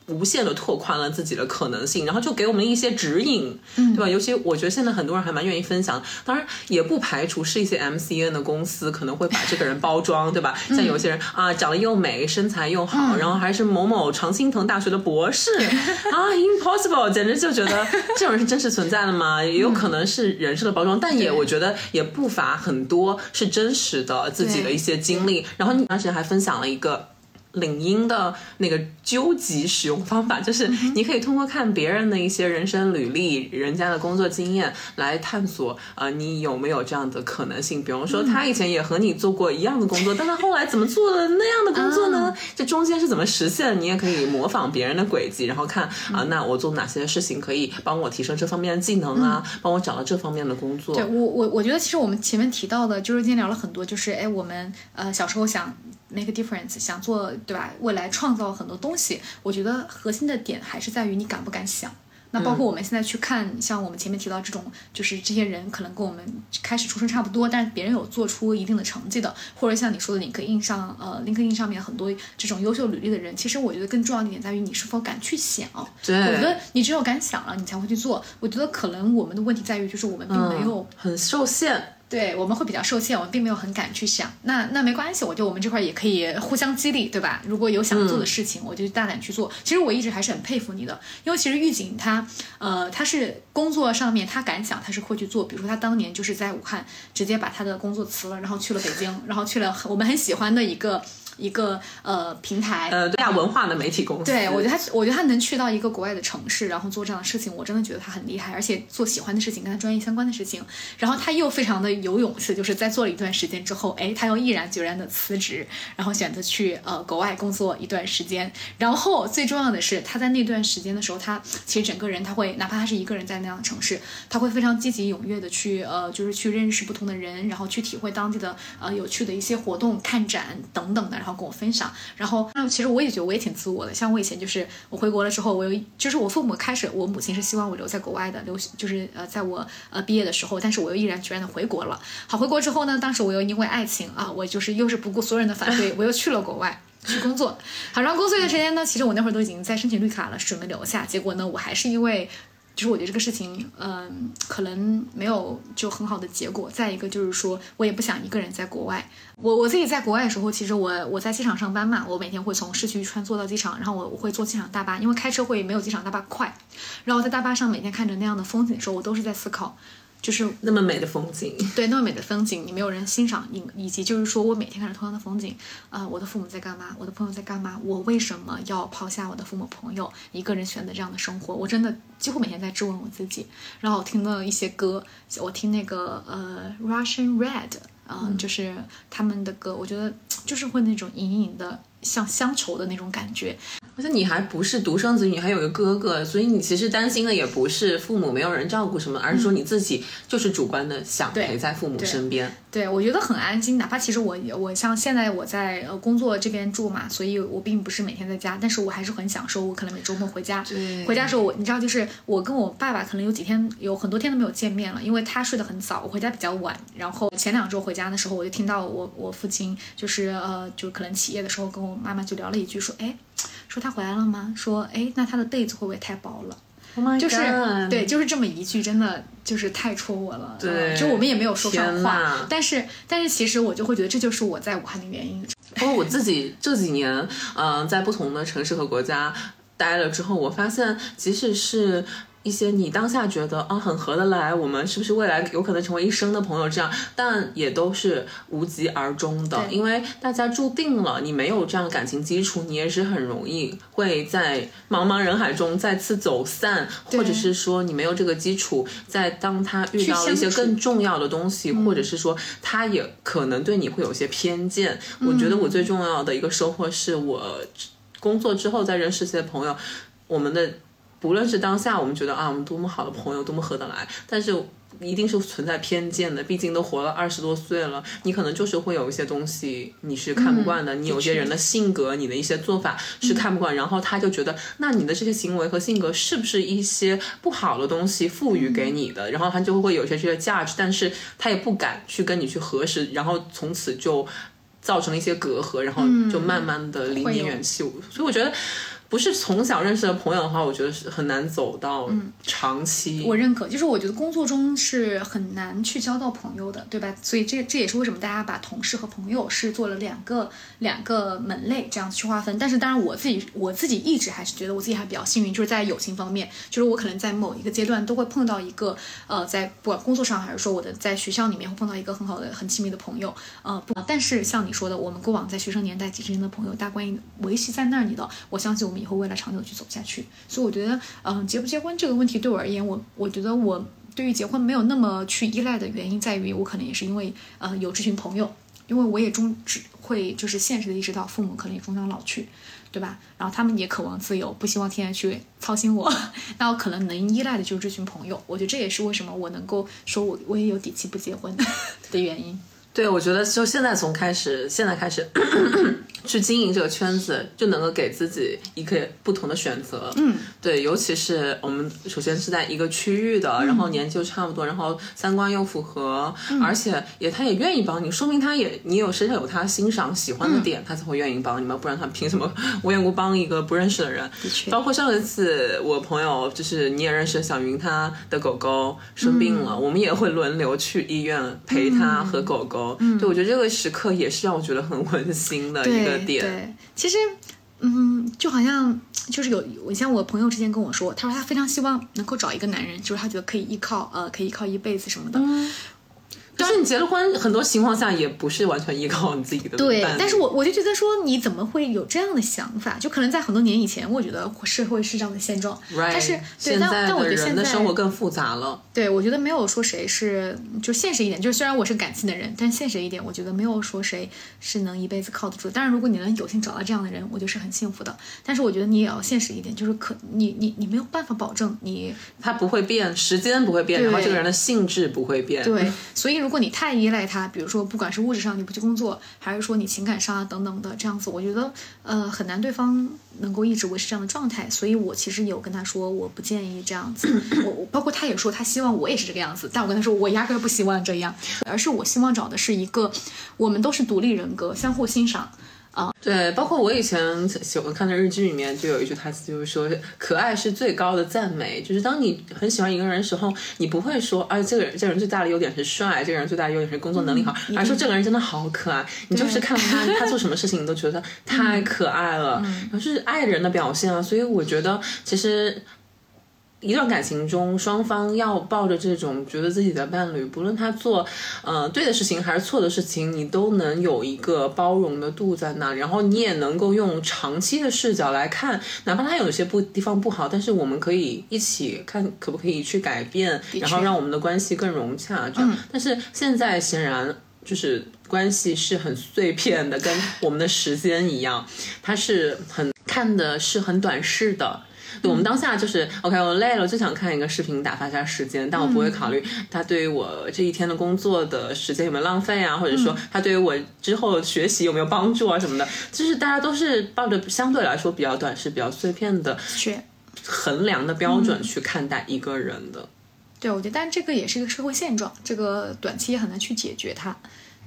Speaker 1: 无限的拓宽了自己的可能性，然后就给我们一些指引，对吧？尤其我觉得现在很多人还蛮愿意分享，当然也不排除是一些 MCN 的公司可能会把这个人包装，对吧？像有些人啊，长得又美，身材又好，然后还是某某常青藤大学的博士啊，Impossible，简直就觉得 [laughs] 这种人是真实存在的吗？也有可能是人设的包装，但也我觉得也不乏很多是真实的自己的一些经历。然后你当时还分享了一个。领英的那个究极使用方法，就是你可以通过看别人的一些人生履历、人家的工作经验来探索，呃，你有没有这样的可能性？比方说，他以前也和你做过一样的工作，但他后来怎么做了那样的工作呢？这中间是怎么实现？你也可以模仿别人的轨迹，然后看啊，那我做哪些事情可以帮我提升这方面的技能啊？帮我找到这方面的工作。
Speaker 2: 对我，我我觉得其实我们前面提到的，就是今天聊了很多，就是哎，我们呃小时候想。Make a difference，想做对吧？未来创造很多东西，我觉得核心的点还是在于你敢不敢想。那包括我们现在去看，像我们前面提到这种，就是这些人可能跟我们开始出生差不多，但是别人有做出一定的成绩的，或者像你说的，你可以印上呃，LinkedIn 上面很多这种优秀履历的人。其实我觉得更重要的一点在于你是否敢去想。
Speaker 1: 对，我
Speaker 2: 觉得你只有敢想了，你才会去做。我觉得可能我们的问题在于，就是我们并没有
Speaker 1: 很受限。
Speaker 2: 对，我们会比较受限，我们并没有很敢去想。那那没关系，我觉得我们这块也可以互相激励，对吧？如果有想做的事情，我就大胆去做。其实我一直还是很佩服你的，因为其实狱警他，呃，他是工作上面他敢想，他是会去做。比如说他当年就是在武汉直接把他的工作辞了，然后去了北京，然后去了我们很喜欢的一个。一个呃平台，
Speaker 1: 呃亚文化的媒体公司。
Speaker 2: 对我觉得他，我觉得他能去到一个国外的城市，然后做这样的事情，我真的觉得他很厉害，而且做喜欢的事情，跟他专业相关的事情。然后他又非常的有勇气，就是在做了一段时间之后，哎，他又毅然决然的辞职，然后选择去呃国外工作一段时间。然后最重要的是，他在那段时间的时候，他其实整个人他会，哪怕他是一个人在那样的城市，他会非常积极踊跃的去呃，就是去认识不同的人，然后去体会当地的呃有趣的一些活动、看展等等的，然后。后跟我分享。然后那其实我也觉得我也挺自我的，像我以前就是我回国了之后，我有就是我父母开始，我母亲是希望我留在国外的，留就是呃在我呃毕业的时候，但是我又毅然决然的回国了。好，回国之后呢，当时我又因为爱情啊，我就是又是不顾所有人的反对，我又去了国外。去工作，好，然后工作一段时间呢，其实我那会儿都已经在申请绿卡了，准备留下。结果呢，我还是因为，就是我觉得这个事情，嗯，可能没有就很好的结果。再一个就是说，我也不想一个人在国外。我我自己在国外的时候，其实我我在机场上班嘛，我每天会从市区穿坐到机场，然后我我会坐机场大巴，因为开车会没有机场大巴快。然后在大巴上每天看着那样的风景的时候，我都是在思考。就是
Speaker 1: 那么美的风景，
Speaker 2: 对，那么美的风景，你没有人欣赏，以以及就是说我每天看着同样的风景，啊，我的父母在干嘛？我的朋友在干嘛？我为什么要抛下我的父母朋友，一个人选择这样的生活？我真的几乎每天在质问我自己。然后我听了一些歌，我听那个呃 Russian Red，嗯，就是他们的歌，我觉得就是会那种隐隐的像乡愁的那种感觉。
Speaker 1: 而且你还不是独生子女，还有个哥哥，所以你其实担心的也不是父母没有人照顾什么，而是说你自己就是主观的想陪在父母身边。
Speaker 2: 对，我觉得很安心。哪怕其实我我像现在我在呃工作这边住嘛，所以我并不是每天在家，但是我还是很享受。我可能每周末回家，回家的时候我你知道，就是我跟我爸爸可能有几天有很多天都没有见面了，因为他睡得很早，我回家比较晚。然后前两周回家的时候，我就听到我我父亲就是呃就可能起夜的时候跟我妈妈就聊了一句说，哎。[tsk] 说他回来了吗？说，哎，那他的被子会不会太薄了？就是对，就是这么一句，真的就是太戳我了。
Speaker 1: 对，
Speaker 2: 就我们也没有说上话，但是，但是其实我就会觉得这就是我在武汉的原因。
Speaker 1: 包括我自己这几年，嗯，在不同的城市和国家待了之后，我发现，即使是。一些你当下觉得啊很合得来，我们是不是未来有可能成为一生的朋友？这样，但也都是无疾而终的，因为大家注定了，你没有这样的感情基础，你也是很容易会在茫茫人海中再次走散，或者是说你没有这个基础，在当他遇到了一些更重要的东西，或者是说他也可能对你会有些偏见。我觉得我最重要的一个收获是我工作之后再认识一些朋友，我们的。不论是当下我们觉得啊，我们多么好的朋友，多么合得来，但是一定是存在偏见的。毕竟都活了二十多岁了，你可能就是会有一些东西你是看不惯的。你有些人的性格，你的一些做法是看不惯，然后他就觉得，那你的这些行为和性格是不是一些不好的东西赋予给你的？然后他就会有些这些价值，但是他也不敢去跟你去核实，然后从此就造成了一些隔阂，然后就慢慢的离你远去。所以我觉得。不是从小认识的朋友的话，我觉得是很难走到长期。
Speaker 2: 我认可，就是我觉得工作中是很难去交到朋友的，对吧？所以这这也是为什么大家把同事和朋友是做了两个两个门类这样去划分。但是当然，我自己我自己一直还是觉得我自己还比较幸运，就是在友情方面，就是我可能在某一个阶段都会碰到一个呃，在不管工作上还是说我的在学校里面会碰到一个很好的很亲密的朋友，呃，不，但是像你说的，我们过往在学生年代几十年的朋友，大关系维系在那里的，我相信我们。以后未来长久去走下去，所以我觉得，嗯，结不结婚这个问题对我而言，我我觉得我对于结婚没有那么去依赖的原因在于，我可能也是因为，呃，有这群朋友，因为我也终只会就是现实的意识到，父母可能也终将老去，对吧？然后他们也渴望自由，不希望天天去操心我，[laughs] 那我可能能依赖的就是这群朋友。我觉得这也是为什么我能够说我我也有底气不结婚的原因。[laughs]
Speaker 1: 对，我觉得就现在从开始，现在开始去经营这个圈子，就能够给自己一个不同的选择。
Speaker 2: 嗯，
Speaker 1: 对，尤其是我们首先是在一个区域的，然后年纪又差不多，然后三观又符合，而且也他也愿意帮你，说明他也你有身上有他欣赏喜欢的点，他才会愿意帮你嘛，不然他凭什么无缘无故帮一个不认识的人？
Speaker 2: 的，
Speaker 1: 包括上一次我朋友就是你也认识小云，他的狗狗生病了，我们也会轮流去医院陪他和狗狗。
Speaker 2: 嗯，
Speaker 1: 对，我觉得这个时刻也是让我觉得很温馨的一个点。
Speaker 2: 对，其实，嗯，就好像就是有，我像我朋友之前跟我说，他说他非常希望能够找一个男人，就是他觉得可以依靠，呃，可以依靠一辈子什么的。
Speaker 1: 但是你结了婚，很多情况下也不是完全依靠你自己的。
Speaker 2: 对，但是我我就觉得说，你怎么会有这样的想法？就可能在很多年以前，我觉得社会是这样的现状。但是，对，但但我觉得现
Speaker 1: 在生活更复杂了。
Speaker 2: 对，我觉得没有说谁是就现实一点，就是虽然我是感性的人，但现实一点，我觉得没有说谁是能一辈子靠得住。当然，如果你能有幸找到这样的人，我觉得是很幸福的。但是我觉得你也要现实一点，就是可你你你没有办法保证你
Speaker 1: 他不会变，时间不会变，然后这个人的性质不会变。
Speaker 2: 对，所以如如果你你太依赖他，比如说不管是物质上你不去工作，还是说你情感上啊等等的这样子，我觉得呃很难对方能够一直维持这样的状态。所以我其实有跟他说，我不建议这样子。[laughs] 我我包括他也说他希望我也是这个样子，但我跟他说我压根儿不希望这样，而是我希望找的是一个我们都是独立人格，相互欣赏。
Speaker 1: 对，包括我以前喜欢看的日剧里面就有一句台词，就是说“可爱是最高的赞美”。就是当你很喜欢一个人的时候，你不会说，哎，这个人这个人最大的优点是帅，这个人最大的优点是工作能力好，而是说这个人真的好可爱。你就是看到他，他做什么事情，你都觉得太可爱了，然后是爱人的表现啊。所以我觉得，其实。一段感情中，双方要抱着这种觉得自己的伴侣，不论他做，呃，对的事情还是错的事情，你都能有一个包容的度在那，然后你也能够用长期的视角来看，哪怕他有些不地方不好，但是我们可以一起看可不可以去改变，然后让我们的关系更融洽。这样，但是现在显然就是关系是很碎片的，跟我们的时间一样，它是很看的是很短视的。我们当下就是 OK，我累了就想看一个视频打发一下时间，但我不会考虑它对于我这一天的工作的时间有没有浪费啊，或者说它对于我之后学习有没有帮助啊什么的。就是大家都是抱着相对来说比较短视、比较碎片的衡量的标准去看待一个人的。
Speaker 2: 对，我觉得，但这个也是一个社会现状，这个短期也很难去解决它。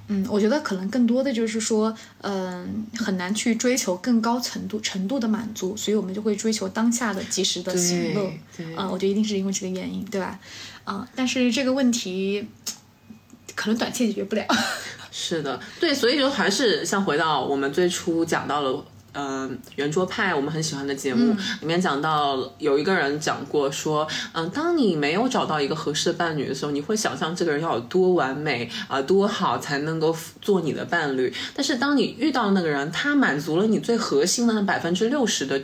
Speaker 2: 嗯，我觉得可能更多的就是说，嗯，很难去追求更高程度程度的满足，所以我们就会追求当下的及时的行乐。嗯，我觉得一定是因为这个原因，对吧？啊，但是这个问题可能短期解决不了。[laughs]
Speaker 1: 是的，对，所以就还是像回到我们最初讲到了。嗯，圆桌派我们很喜欢的节目里面讲到，有一个人讲过说，嗯，当你没有找到一个合适的伴侣的时候，你会想象这个人要有多完美啊，多好才能够做你的伴侣。但是当你遇到那个人，他满足了你最核心的那百分之六十的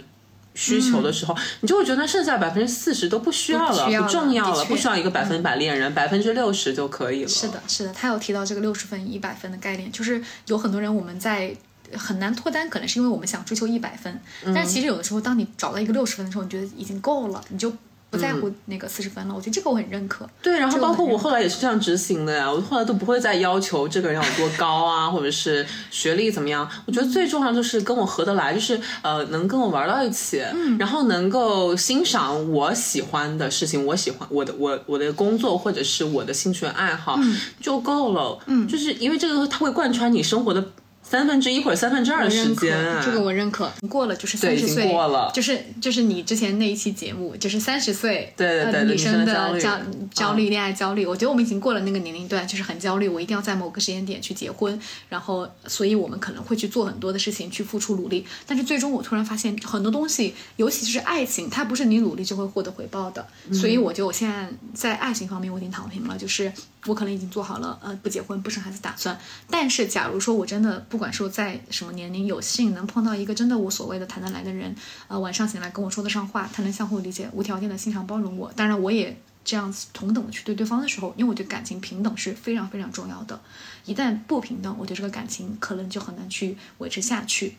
Speaker 1: 需求的时候，你就会觉得剩下百分之四十都不需要了，不重要了，不需要一个百分百恋人，百分之六十就可以了。
Speaker 2: 是的，是的，他有提到这个六十分、一百分的概念，就是有很多人我们在。很难脱单，可能是因为我们想追求一百分，但是其实有的时候，当你找到一个六十分的时候，你觉得已经够了，你就不在乎那个四十分了。我觉得这个我很认可。
Speaker 1: 对，然后包括我后来也是这样执行的呀，我后来都不会再要求这个人有多高啊，或者是学历怎么样。我觉得最重要就是跟我合得来，就是呃能跟我玩到一起，然后能够欣赏我喜欢的事情，我喜欢我的我我的工作或者是我的兴趣爱好就够了。嗯，就是因为这个它会贯穿你生活的。三分之一或者三分之二的时间，
Speaker 2: 这个我认可。过了就是三十岁，
Speaker 1: 过了
Speaker 2: 就是就是你之前那一期节目，就是三十岁，
Speaker 1: 对对对，
Speaker 2: 女生
Speaker 1: 的
Speaker 2: 焦焦虑、恋爱焦虑。我觉得我们已经过了那个年龄段，就是很焦虑，我一定要在某个时间点去结婚，然后所以我们可能会去做很多的事情，去付出努力。但是最终我突然发现，很多东西，尤其是爱情，它不是你努力就会获得回报的。所以我觉得我现在在爱情方面我已经躺平了，就是我可能已经做好了呃不结婚不生孩子打算。但是假如说我真的不。不管说在什么年龄，有幸能碰到一个真的无所谓的谈得来的人，呃，晚上醒来跟我说得上话，他能相互理解，无条件的欣赏包容我，当然我也这样子同等的去对对方的时候，因为我觉得感情平等是非常非常重要的，一旦不平等，我觉得这个感情可能就很难去维持下去。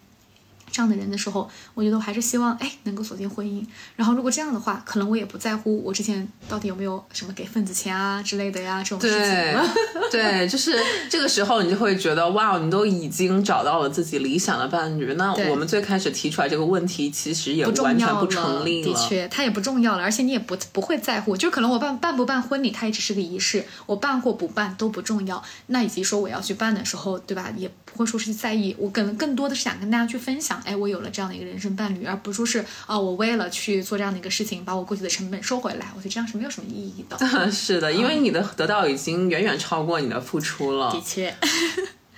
Speaker 2: 这样的人的时候，我觉得我还是希望哎能够锁定婚姻。然后如果这样的话，可能我也不在乎我之前到底有没有什么给份子钱啊之类的呀这种事情了。[laughs]
Speaker 1: 对，就是这个时候你就会觉得哇，你都已经找到了自己理想的伴侣。那我们最开始提出来这个问题，其实也完全不成立
Speaker 2: 了。的确，它也不重要了，而且你也不不会在乎。就可能我办办不办婚礼，它也只是个仪式，我办或不办都不重要。那以及说我要去办的时候，对吧？也不会说是在意。我可能更多的是想跟大家去分享。哎，我有了这样的一个人生伴侣，而不是说是啊，我为了去做这样的一个事情，把我过去的成本收回来，我觉得这样是没有什么意义的。[laughs]
Speaker 1: 是的，因为你的得到已经远远超过你的付出了。
Speaker 2: 的确，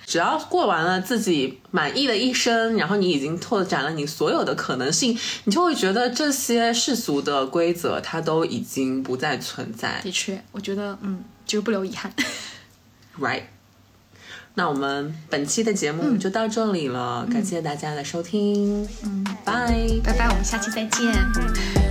Speaker 1: 只要过完了自己满意的一生，然后你已经拓展了你所有的可能性，你就会觉得这些世俗的规则它都已经不再存在。
Speaker 2: 的确，我觉得嗯，就是不留遗憾。[laughs]
Speaker 1: Right。那我们本期的节目就到这里了，感谢大家的收听，
Speaker 2: 嗯，
Speaker 1: 拜。
Speaker 2: 拜拜，我们下期再见。